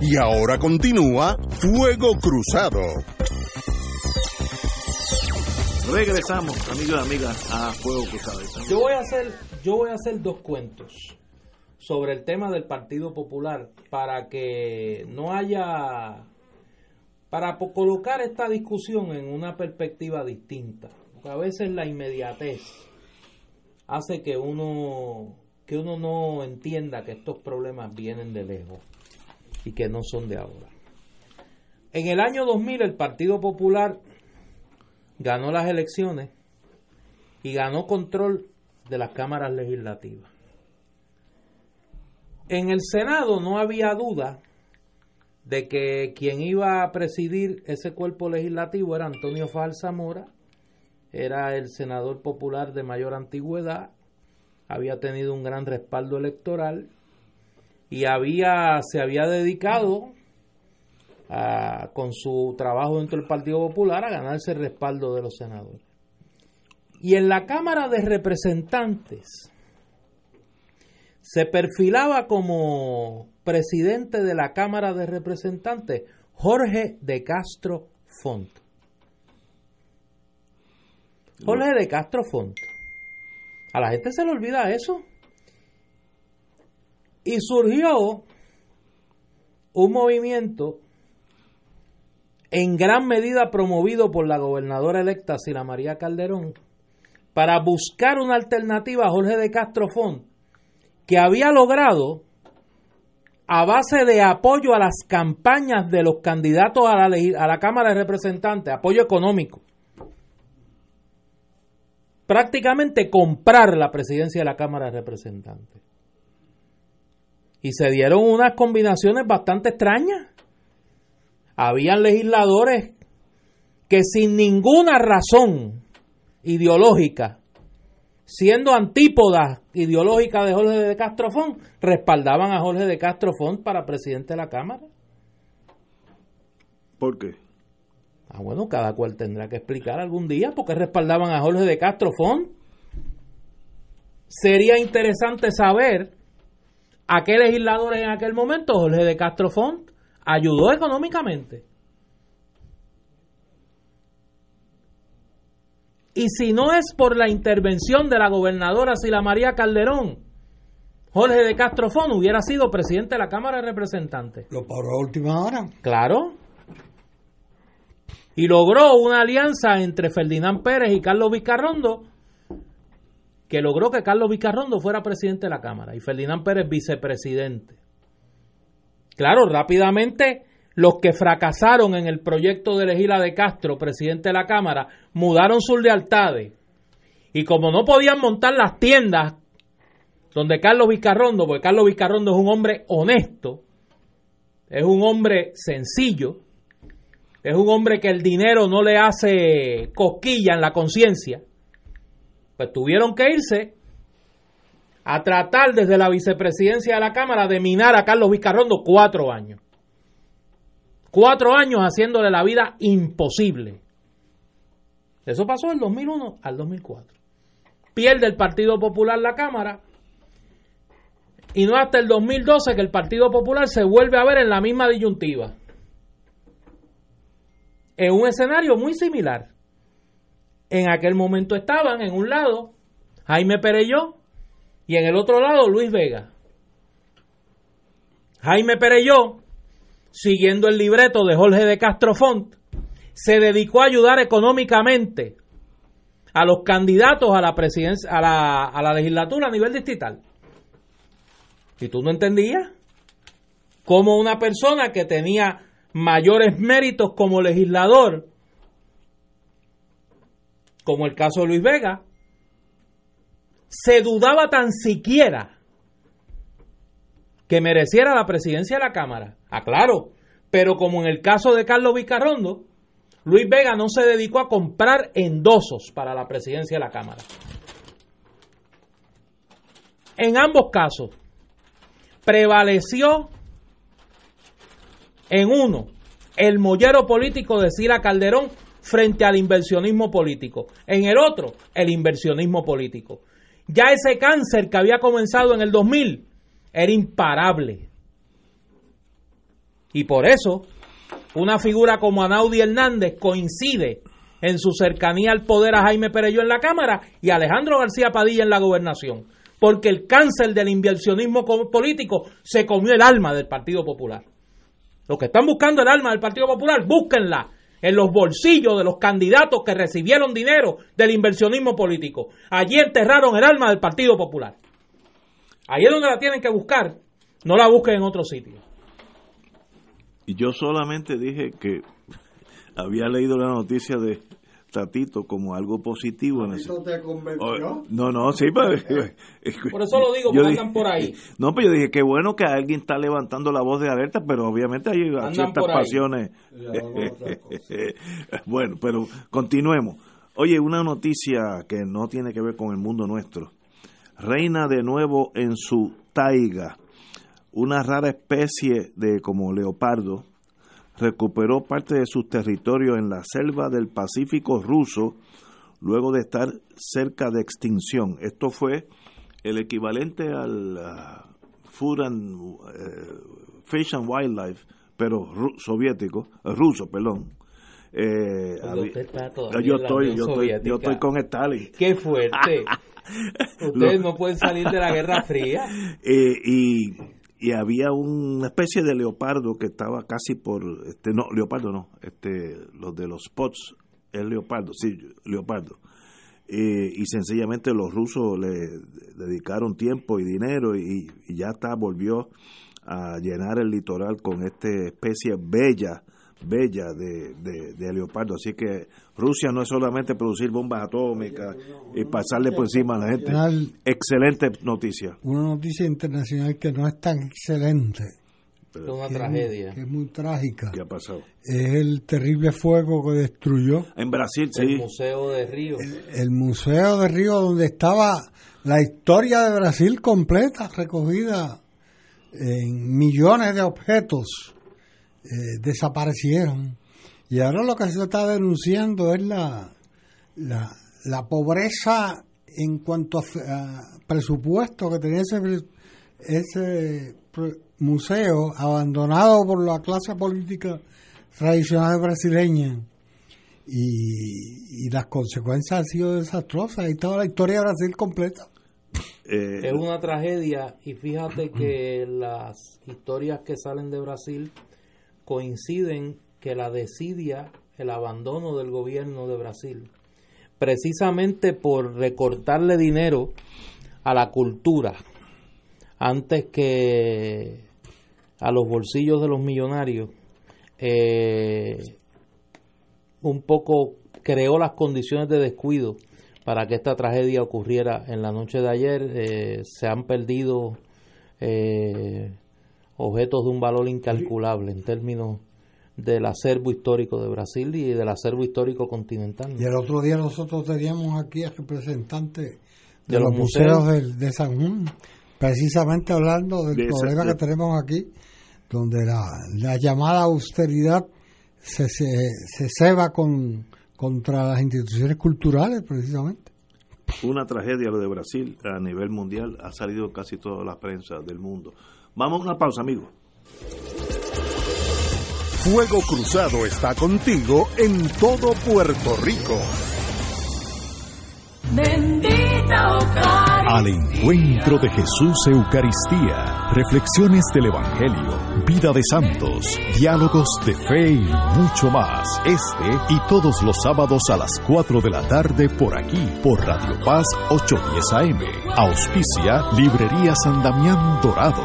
Y ahora continúa Fuego Cruzado. Regresamos, amigos y amigas, a Fuego Cruzado. Yo voy a hacer, yo voy a hacer dos cuentos sobre el tema del Partido Popular para que no haya para colocar esta discusión en una perspectiva distinta. Porque a veces la inmediatez hace que uno que uno no entienda que estos problemas vienen de lejos y que no son de ahora. En el año 2000 el Partido Popular ganó las elecciones y ganó control de las cámaras legislativas. En el Senado no había duda de que quien iba a presidir ese cuerpo legislativo era Antonio Fajal Zamora, era el senador popular de mayor antigüedad, había tenido un gran respaldo electoral y había se había dedicado a, con su trabajo dentro del Partido Popular a ganarse el respaldo de los senadores. Y en la Cámara de Representantes se perfilaba como presidente de la Cámara de Representantes Jorge de Castro Font. Jorge de Castro Font. A la gente se le olvida eso. Y surgió un movimiento en gran medida promovido por la gobernadora electa Sila María Calderón para buscar una alternativa a Jorge de Castro Font que había logrado a base de apoyo a las campañas de los candidatos a la, a la Cámara de Representantes, apoyo económico, prácticamente comprar la presidencia de la Cámara de Representantes. Y se dieron unas combinaciones bastante extrañas. Habían legisladores que sin ninguna razón ideológica, siendo antípodas ideológicas de Jorge de Castrofón, respaldaban a Jorge de Castrofón para presidente de la Cámara. ¿Por qué? Ah, bueno, cada cual tendrá que explicar algún día por qué respaldaban a Jorge de Castro Font. Sería interesante saber aquel legislador en aquel momento, Jorge de Castro Font, ayudó económicamente. Y si no es por la intervención de la gobernadora Sila María Calderón, Jorge de Castro Font hubiera sido presidente de la Cámara de Representantes. Lo paró a última hora. Claro. Y logró una alianza entre Ferdinand Pérez y Carlos Vicarrondo, que logró que Carlos Vicarrondo fuera presidente de la Cámara y Ferdinand Pérez vicepresidente. Claro, rápidamente los que fracasaron en el proyecto de elegir a De Castro, presidente de la Cámara, mudaron sus lealtades. Y como no podían montar las tiendas donde Carlos Vicarrondo, porque Carlos Vicarrondo es un hombre honesto, es un hombre sencillo, es un hombre que el dinero no le hace cosquilla en la conciencia, pues tuvieron que irse a tratar desde la vicepresidencia de la Cámara de minar a Carlos Vicarrondo cuatro años. Cuatro años haciéndole la vida imposible. Eso pasó del 2001 al 2004. Pierde el Partido Popular la Cámara y no hasta el 2012 que el Partido Popular se vuelve a ver en la misma disyuntiva. En un escenario muy similar. En aquel momento estaban en un lado Jaime Pereyó y en el otro lado Luis Vega. Jaime Pereyó, siguiendo el libreto de Jorge de Castrofont, se dedicó a ayudar económicamente a los candidatos a la presidencia, a la, a la legislatura a nivel distrital. Y tú no entendías cómo una persona que tenía mayores méritos como legislador, como el caso de Luis Vega, se dudaba tan siquiera que mereciera la presidencia de la Cámara. Aclaro, pero como en el caso de Carlos Vicarrondo, Luis Vega no se dedicó a comprar endosos para la presidencia de la Cámara. En ambos casos, prevaleció en uno el mollero político de Sila Calderón frente al inversionismo político. En el otro, el inversionismo político. Ya ese cáncer que había comenzado en el 2000 era imparable. Y por eso, una figura como Anaudi Hernández coincide en su cercanía al poder a Jaime Perello en la Cámara y Alejandro García Padilla en la gobernación. Porque el cáncer del inversionismo político se comió el alma del Partido Popular. Los que están buscando el alma del Partido Popular, búsquenla en los bolsillos de los candidatos que recibieron dinero del inversionismo político. Allí enterraron el alma del Partido Popular. Ahí es donde la tienen que buscar, no la busquen en otro sitio. Y yo solamente dije que había leído la noticia de Tatito como algo positivo. En ese... te convenció? no, no, sí, pero, por eso lo digo, porque andan por ahí. No, pero yo dije, qué bueno que alguien está levantando la voz de alerta, pero obviamente hay andan ciertas pasiones. bueno, pero continuemos. Oye, una noticia que no tiene que ver con el mundo nuestro. Reina de nuevo en su taiga. Una rara especie de como leopardo recuperó parte de sus territorios en la selva del Pacífico ruso luego de estar cerca de extinción. Esto fue el equivalente al uh, Food and uh, Fish and Wildlife, pero soviético, uh, ruso, perdón. Eh, yo, estoy, yo, estoy, yo estoy con Stalin. ¡Qué fuerte! Ustedes no pueden salir de la Guerra Fría. Eh, y y había una especie de leopardo que estaba casi por este no leopardo no este los de los spots es leopardo sí leopardo. Eh, y sencillamente los rusos le dedicaron tiempo y dinero y, y, ya está volvió a llenar el litoral con esta especie bella bella de, de, leopardo. Así que Rusia no es solamente producir bombas atómicas y pasarle por encima a la gente. Excelente noticia. Una noticia internacional que no es tan excelente. es una tragedia. Es muy, trágica. ¿Qué ha pasado? Es el terrible fuego que destruyó. En Brasil, sí. El Museo de Río. el Museo de Río donde estaba la historia de Brasil completa, recogida en millones de objetos eh, desaparecieron. Y ahora lo que se está denunciando es la, la, pobreza en cuanto a, presupuesto que tenía ese, ese museo abandonado por la clase política tradicional brasileña y, las consecuencias han sido desastrosas. y toda la historia de Brasil completa. Eh, es una tragedia y fíjate que las historias que salen de Brasil coinciden que la desidia, el abandono del gobierno de Brasil, precisamente por recortarle dinero a la cultura antes que a los bolsillos de los millonarios, eh, un poco creó las condiciones de descuido para que esta tragedia ocurriera en la noche de ayer. Eh, se han perdido eh, objetos de un valor incalculable en términos del acervo histórico de Brasil y del acervo histórico continental. Y el otro día nosotros teníamos aquí a representantes de, los, museos, de, San Juan, precisamente hablando del problema que tenemos aquí, donde la, la llamada austeridad se, se, se ceba con, contra las instituciones culturales, precisamente. Una tragedia lo de Brasil a nivel mundial, ha salido casi toda la prensa del mundo. Vamos a una pausa, amigos. Fuego Cruzado está contigo en todo Puerto Rico. Bendita al encuentro de Jesús Eucaristía, reflexiones del Evangelio, vida de santos, diálogos de fe y mucho más. Este y todos los sábados a las 4 de la tarde por aquí, por Radio Paz 810 AM. Auspicia Librería San Damián Dorado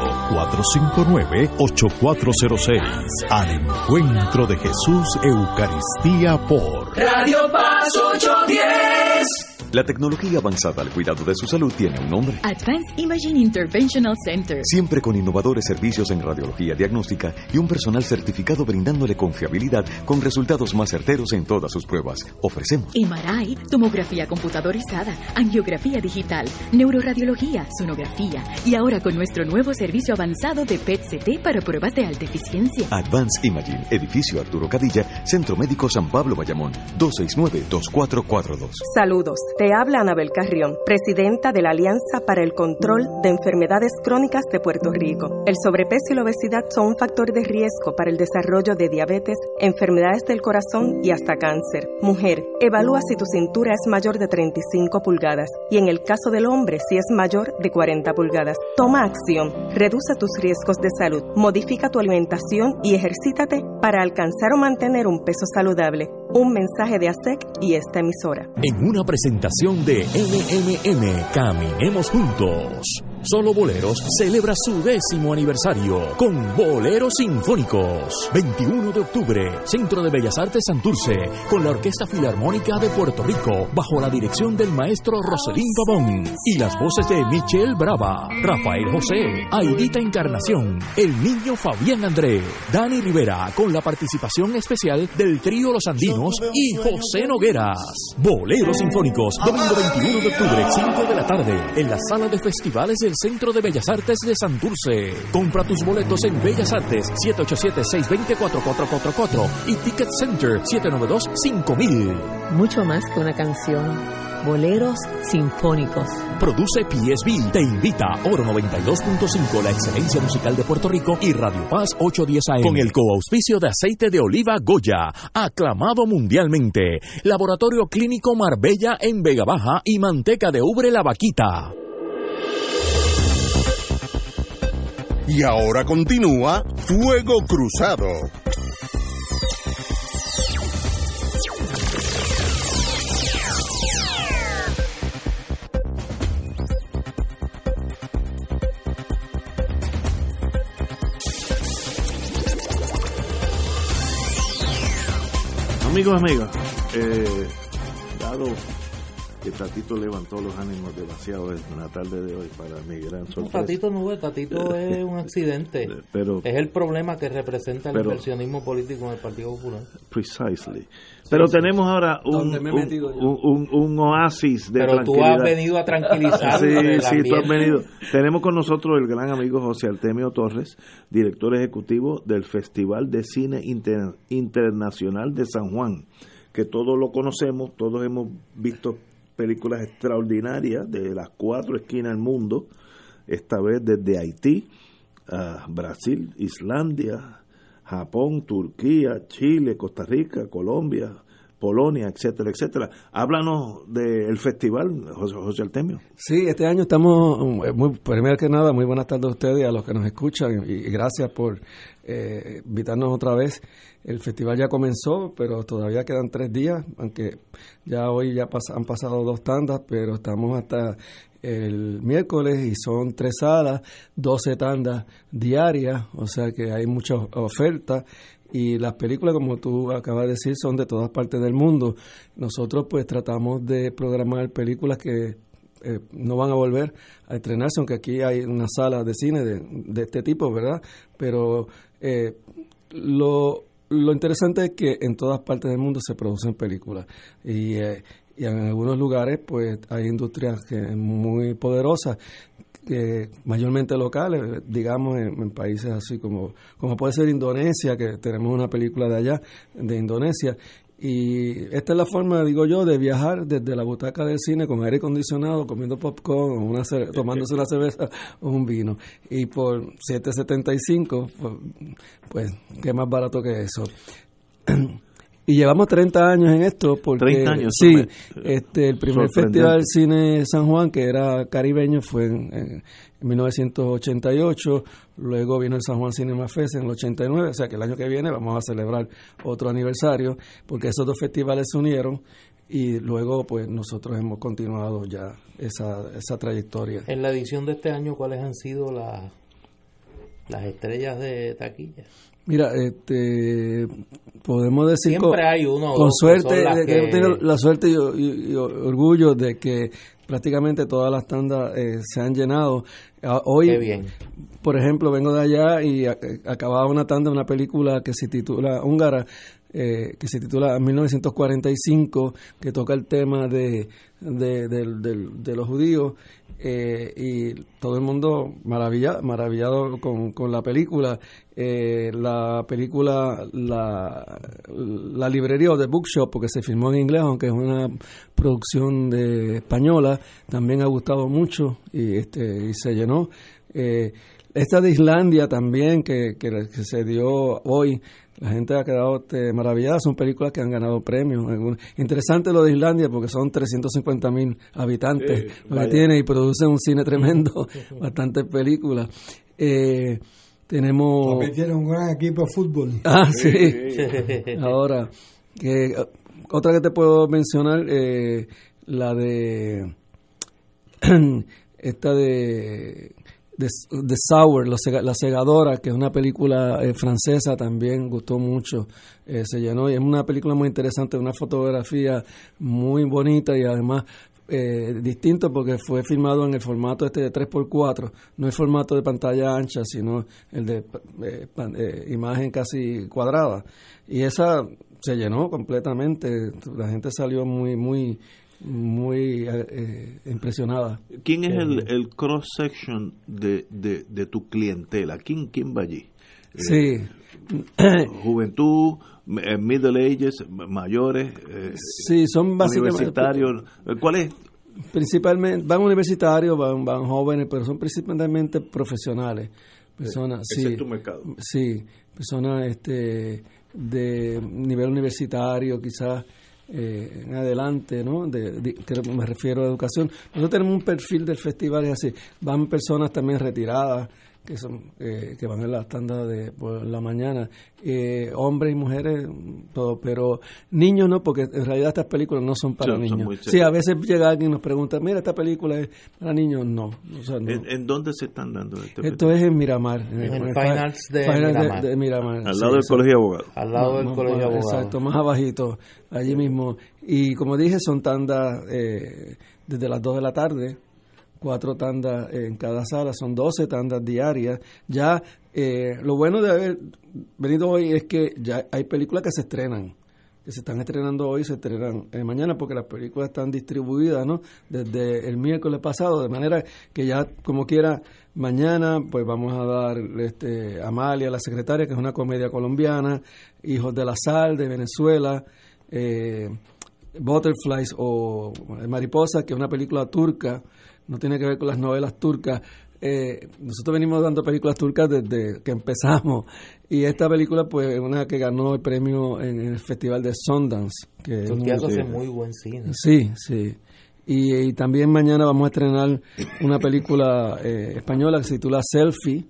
459-8406. Al encuentro de Jesús Eucaristía por Radio Paz 810. La tecnología avanzada al cuidado de su salud tiene un nombre. Advanced Imaging Interventional Center. Siempre con innovadores servicios en radiología diagnóstica y un personal certificado brindándole confiabilidad con resultados más certeros en todas sus pruebas. Ofrecemos MRI, tomografía computadorizada, angiografía digital, neuroradiología, sonografía y ahora con nuestro nuevo servicio avanzado de PET-CT para pruebas de alta eficiencia. Advanced Imaging, edificio Arturo Cadilla, Centro Médico San Pablo Bayamón, 269-2442. Saludos. Te habla Anabel Carrión, presidenta de la Para el Control de Enfermedades Crónicas de Puerto Rico. El sobrepeso y la obesidad son un factor de riesgo para el desarrollo de diabetes, enfermedades del corazón y hasta cáncer. Mujer, evalúa si tu cintura es mayor de 35 pulgadas y en el caso del hombre si es mayor de 40 pulgadas. Toma acción, reduce tus riesgos de salud, modifica tu alimentación y ejercítate para alcanzar o mantener un peso saludable. Un mensaje de ASEC y esta emisora. En una presentación de MMM, Caminemos Juntos. Solo Boleros celebra su décimo aniversario con Boleros Sinfónicos. 21 de octubre, Centro de Bellas Artes Santurce, con la Orquesta Filarmónica de Puerto Rico, bajo la dirección del maestro Roselín Pavón y las voces de Michelle Brava, Rafael José, Aidita Encarnación, el niño Fabián André, Dani Rivera, con la participación especial del trío Los Andinos y José Nogueras. Boleros Sinfónicos, domingo 21 de octubre, 5 de la tarde, en la sala de festivales del Centro de Bellas Artes de Santurce. Compra tus boletos en Bellas Artes 787-620-4444 y Ticket Center 792-5000. Mucho más que una canción. Boleros Sinfónicos. Produce PSB. Te invita Oro 92.5, la excelencia musical de Puerto Rico y Radio Paz 810 AM. Con el coauspicio de aceite de oliva Goya, aclamado mundialmente. Laboratorio Clínico Marbella en Vega Baja y manteca de ubre La Vaquita. Y ahora continúa Fuego Cruzado. Amigos, amigas, eh, dado que Tatito levantó los ánimos demasiado en la tarde de hoy para mi gran sorpresa. Tatito no es, Tatito es un accidente. Pero, es el problema que representa el inversionismo político en el Partido Popular. Precisely. Pero tenemos ahora un, un, un, oasis de Pero tú has venido a tranquilizar. sí, sí, tú has venido. Tenemos con nosotros el gran amigo José Artemio Torres, director ejecutivo del Festival de Cine Internacional de San Juan, que todos lo conocemos, todos hemos visto películas extraordinarias de las cuatro esquinas del mundo esta vez desde Haití, Brasil, Islandia, Japón, Turquía, Chile, Costa Rica, Colombia, Polonia, etcétera, etcétera. Háblanos del festival, José, José Artemio. Sí, este año estamos, primero que nada, muy buenas tardes a ustedes y a los que nos escuchan y, gracias por eh, invitarnos otra vez. El festival ya comenzó, pero todavía quedan tres días, aunque ya hoy ya han pasado dos tandas, pero estamos hasta el miércoles y son tres salas, doce tandas diarias, o sea que hay muchas ofertas y las películas, como tú acabas de decir, son de todas partes del mundo. Nosotros pues tratamos de programar películas que eh, no van a volver a estrenarse, aunque aquí hay una sala de cine de, este tipo, ¿verdad? Pero eh, lo, lo interesante es que en todas partes del mundo se producen películas. Y, eh, y en algunos lugares pues hay industrias que muy poderosas que mayormente locales, digamos, en, países así como, como puede ser Indonesia, que tenemos una película de allá, de Indonesia, y esta es la forma, digo yo, de viajar desde la butaca del cine con aire acondicionado, comiendo popcorn, una tomándose una cerveza o un vino. Y por 7.75, pues, pues, qué más barato que eso. Y llevamos 30 años en esto porque 30 años, sí, este el primer festival cine San Juan que era caribeño fue en, 1988, luego vino el San Juan Cinema Fest en el 89, o sea que el año que viene vamos a celebrar otro aniversario porque esos dos festivales se unieron y luego pues nosotros hemos continuado ya esa, esa trayectoria. En la edición de este año, ¿cuáles han sido las las estrellas de taquilla? Mira, este, podemos decir Siempre con, hay uno con suerte, tengo la suerte y, orgullo de que prácticamente todas las tandas eh, se han llenado. Hoy, por ejemplo, vengo de allá y acababa una tanda de una película que se titula húngara, eh, que se titula 1945, que toca el tema de, de, de los judíos eh, y todo el mundo maravillado, maravillado con, con la película. Eh, la película, la, la librería o The Bookshop, porque se filmó en inglés, aunque es una producción de española, también ha gustado mucho y, este, y se llenó. Esta de Islandia también, que, que, se dio hoy, la gente ha quedado este, maravillada. Son películas que han ganado premios. Interesante lo de Islandia porque son 350 mil habitantes lo que tiene y producen un cine tremendo, bastantes películas. Eh, tenemos. También tiene un gran equipo de fútbol. Ah, sí. Ahora, que, otra que te puedo mencionar, eh, la de. esta de de, de Sour, La Segadora, que es una película eh, francesa, también gustó mucho, eh, se llenó y es una película muy interesante, una fotografía muy bonita y además eh, distinto porque fue filmado en el formato este de 3x4, no el formato de pantalla ancha, sino el de eh, imagen casi cuadrada. Y esa se llenó completamente, la gente salió muy, muy muy eh, impresionada. ¿Quién es el, el cross section de, de, tu clientela? ¿Quién, quién va allí? Sí. Eh, juventud, eh, middle ages, mayores. sí, son básicamente. Universitarios. ¿Cuál es? Principalmente, van universitarios, van, van jóvenes, pero son principalmente profesionales. Personas, sí, es tu mercado. Sí, personas este, de nivel universitario, quizás eh, en adelante, ¿no? De, me refiero a educación. Nosotros tenemos un perfil del festival, es así, van personas también retiradas, que son eh, que van en la tanda de por la mañana. Eh, hombres y mujeres todo pero niños no porque en realidad estas películas no son para niños. sí a veces llega alguien y nos pregunta mira esta película es para niños no, ¿En, dónde se están dando este esto es en Miramar en, el, Finals, de, Miramar. al lado del colegio de abogados. Al lado del colegio de abogados. exacto más abajito allí mismo. Y como dije son tandas eh, desde las 2 de la tarde cuatro tandas en cada sala, son 12 tandas diarias. Ya eh, lo bueno de haber venido hoy es que ya hay películas que se estrenan, que se están estrenando hoy se estrenan eh, mañana porque las películas están distribuidas ¿no? desde el miércoles pasado, de manera que ya como quiera mañana pues vamos a dar este, Amalia, la secretaria, que es una comedia colombiana, Hijos de la Sal de Venezuela. Eh, Butterflies o Mariposa, que es una película turca no tiene que ver con las novelas turcas, eh, nosotros venimos dando películas turcas desde que empezamos. Y esta película pues es una que ganó el premio en el festival de Sundance que Turquía hace muy, muy buen cine. sí sí. Y, y también mañana vamos a estrenar una película eh, española que se titula Selfie.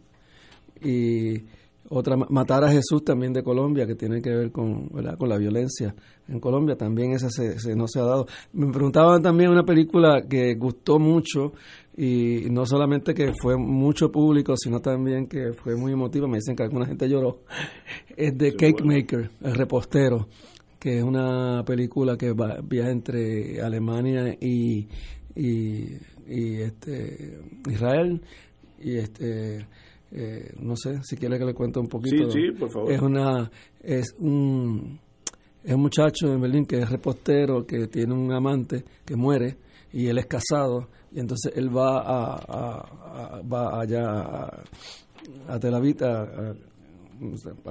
Y otra Matar a Jesús también de Colombia que tiene que ver con ¿verdad? con la violencia en Colombia también esa se, se- no se ha dado me preguntaban también una película que gustó mucho y no solamente que fue mucho público sino también que fue muy emotiva me dicen que alguna gente lloró es de Cake Maker el repostero que es una película que va, viaja entre Alemania y, y, y, este Israel y este eh, no sé si quiere que le cuente un poquito. Sí, sí, por favor. es una es un es un muchacho en Berlín que es repostero que tiene un amante que muere y él es casado. Y entonces él va a, a- a- va allá a, a Tel Aviv a,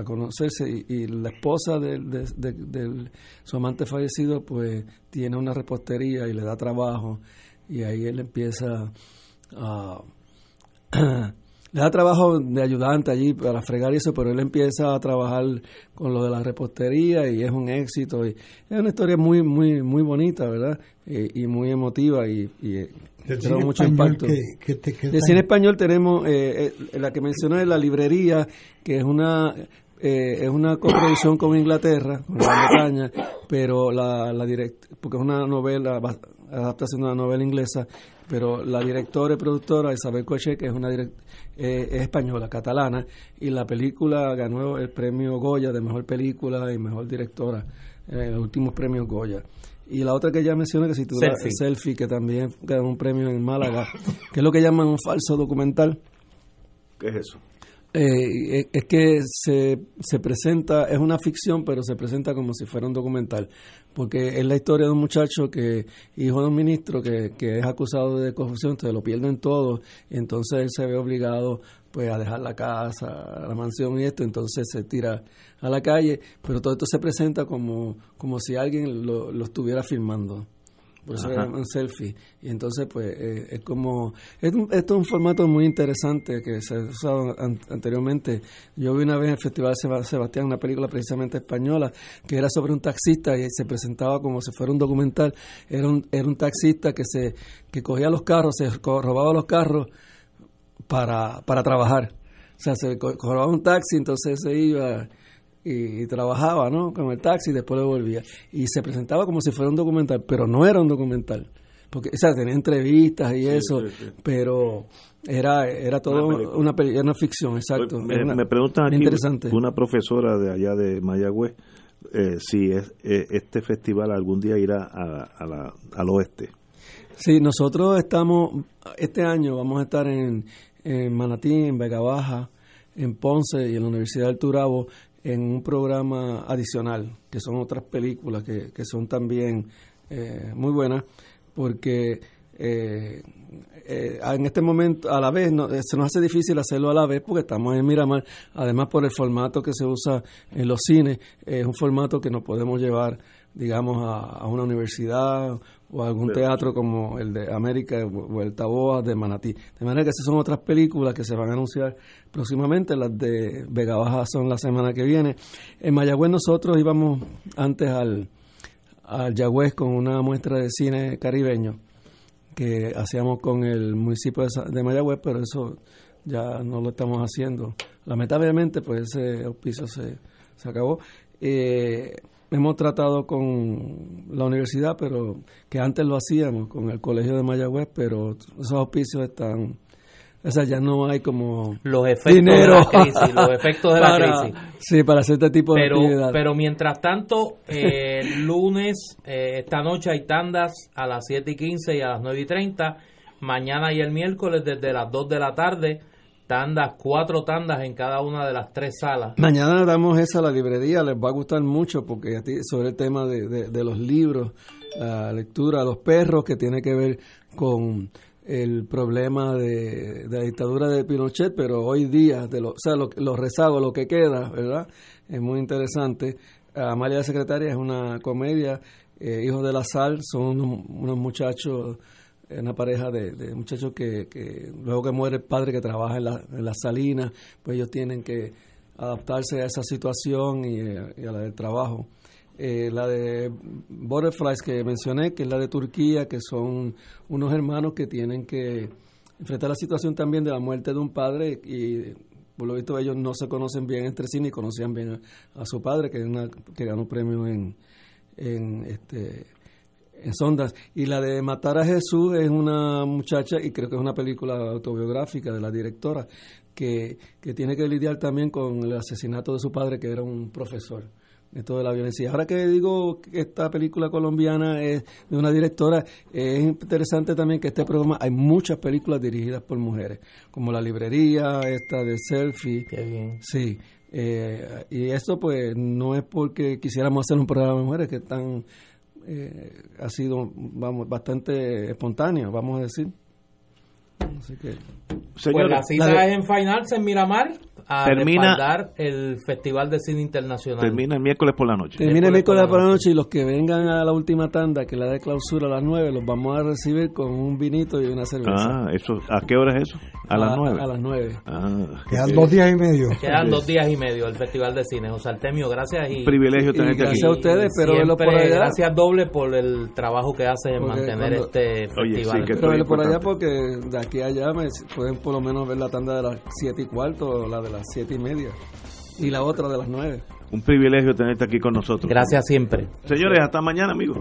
conocerse y, y la esposa de, de- su amante fallecido pues tiene una repostería y le da trabajo. Y ahí él empieza a le da trabajo de ayudante allí para fregar y eso, pero él empieza a trabajar con lo de la repostería y es un éxito. Y es una historia muy muy muy bonita, ¿verdad? Y, y muy emotiva y, y eh, Del creó cine mucho impacto. que- que te- que De cine español tenemos eh, eh, la que mencioné, La Librería, que es una eh, es una coproducción con Inglaterra, con Gran Bretaña, pero la, la direct, porque es una novela, adaptación de una novela inglesa, pero la directora y productora Isabel Coche, que es una direct- eh, es española, catalana, y la película ganó el premio Goya de mejor película y mejor directora, eh, los últimos premios Goya. Y la otra que ya mencioné que se titula Selfie. Selfie, que también ganó un premio en Málaga, que es lo que llaman un falso documental. ¿Qué es eso? Eh, es- es que se, se presenta, es una ficción, pero se presenta como si fuera un documental, porque es la historia de un muchacho que, hijo de un ministro, que, que es acusado de corrupción, entonces lo pierden todo, entonces él se ve obligado pues a dejar la casa, la mansión y esto, entonces se tira a la calle, pero todo esto se presenta como, como si alguien lo, lo estuviera filmando. Por eso es un selfie. Y entonces, pues, eh, es como... Es un- esto es un formato muy interesante que se ha usado an- anteriormente. Yo vi una vez en el Festival Seba- Sebastián una película precisamente española que era sobre un taxista y se presentaba como si fuera un documental. Era un, era un taxista que se que cogía los carros, se robaba los carros para, para trabajar. O sea, se robaba un taxi, entonces se iba y, trabajaba, ¿no? Con el taxi y después le volvía. Y se presentaba como si fuera un documental, pero no era un documental. Porque, o sea, tenía entrevistas y eso, sí, sí. pero era era todo Una una, una ficción, exacto. Me, Era una- me preguntan aquí, interesante. una profesora de allá de Mayagüez, eh, si es, eh, este festival algún día irá a, a la- al oeste. Sí, nosotros estamos, este año vamos a estar en, en Manatí, en Vega Baja, en Ponce y en la Universidad del Turabo en un programa adicional, que son otras películas que, que son también eh, muy buenas, porque eh, eh, en este momento a la vez no- eh, se nos hace difícil hacerlo a la vez porque estamos en Miramar, además por el formato que se usa en los cines, es un formato que no podemos llevar digamos a, a una universidad o a algún Pero- teatro como el de América o o el Taboa de Manatí. De manera que esas son otras películas que se van a anunciar próximamente, las de Vega Baja son la semana que viene. En Mayagüez nosotros íbamos antes al, al Yagüez con una muestra de cine caribeño que hacíamos con el municipio de Mayagüez, pero eso ya no lo estamos haciendo. Lamentablemente, pues ese auspicio se, se acabó. Eh, hemos tratado con la universidad, pero que antes lo hacíamos con el colegio de Mayagüez, pero esos auspicios están, o sea, ya no hay como Los efectos dinero de la crisis, los efectos de la para- crisis. Sí, para hacer este tipo de actividad. pero mientras tanto, eh, lunes, eh, esta noche hay tandas a las 7 y 15 y a las 9 y 30. Mañana y el miércoles desde las 2 de la tarde, tandas, cuatro tandas en cada una de las tres salas. Mañana damos esa a la librería, les va a gustar mucho porque sobre el tema de, de- de los libros, la lectura, los perros, que tiene que ver con el problema de, de la dictadura de Pinochet, pero hoy día, de o sea, lo- los rezagos, lo que queda, ¿verdad? Es muy interesante. Amalia Secretaria es una comedia, eh, Hijos de la Sal, son unos muchachos una pareja de, muchachos que, que, luego que muere el padre que trabaja en la, en la salina, pues ellos tienen que adaptarse a esa situación y, a la del trabajo. Eh, la de Butterflies que mencioné, que es la de Turquía, que son unos hermanos que tienen que enfrentar la situación también de la muerte de un padre y por lo visto ellos no se conocen bien entre sí ni conocían bien a, su padre, que, una, que ganó premio en, en, este, en Sondas. Y la de Matar a Jesús es una muchacha, y creo que es una película autobiográfica de la directora, que, que tiene que lidiar también con el asesinato de su padre, que era un profesor esto de la violencia. Ahora que digo que esta película colombiana es de una directora, es interesante también que este programa hay muchas películas dirigidas por mujeres, como La Librería, esta de Selfie. Qué bien. Sí. Eh, y esto pues no es porque quisiéramos hacer un programa de mujeres que tan eh, ha sido vamos bastante espontáneo, vamos a decir. Así que, pues la cita es en Finals en Miramar a termina el Festival de Cine Internacional. Termina el miércoles por la noche. Termina el miércoles por la noche y los que vengan a la última tanda, que la de clausura a las 9, los vamos a recibir con un vinito y una cerveza. Ah, eso, ¿a qué hora es eso? A, las 9. A las 9. Ah, Quedan dos días y medio. Quedan dos días y medio el Festival de Cine. José Artemio, gracias. Y, privilegio tenerte aquí. Gracias a ustedes, pero verlo por allá. Gracias doble por el trabajo que hacen en mantener este festival. pero verlo por allá porque de aquí a allá me, pueden por lo menos ver la tanda de las 7 y cuarto o la de las siete y media y la otra de las nueve. Un privilegio tenerte aquí con nosotros. Gracias siempre. Señores, hasta mañana, amigos.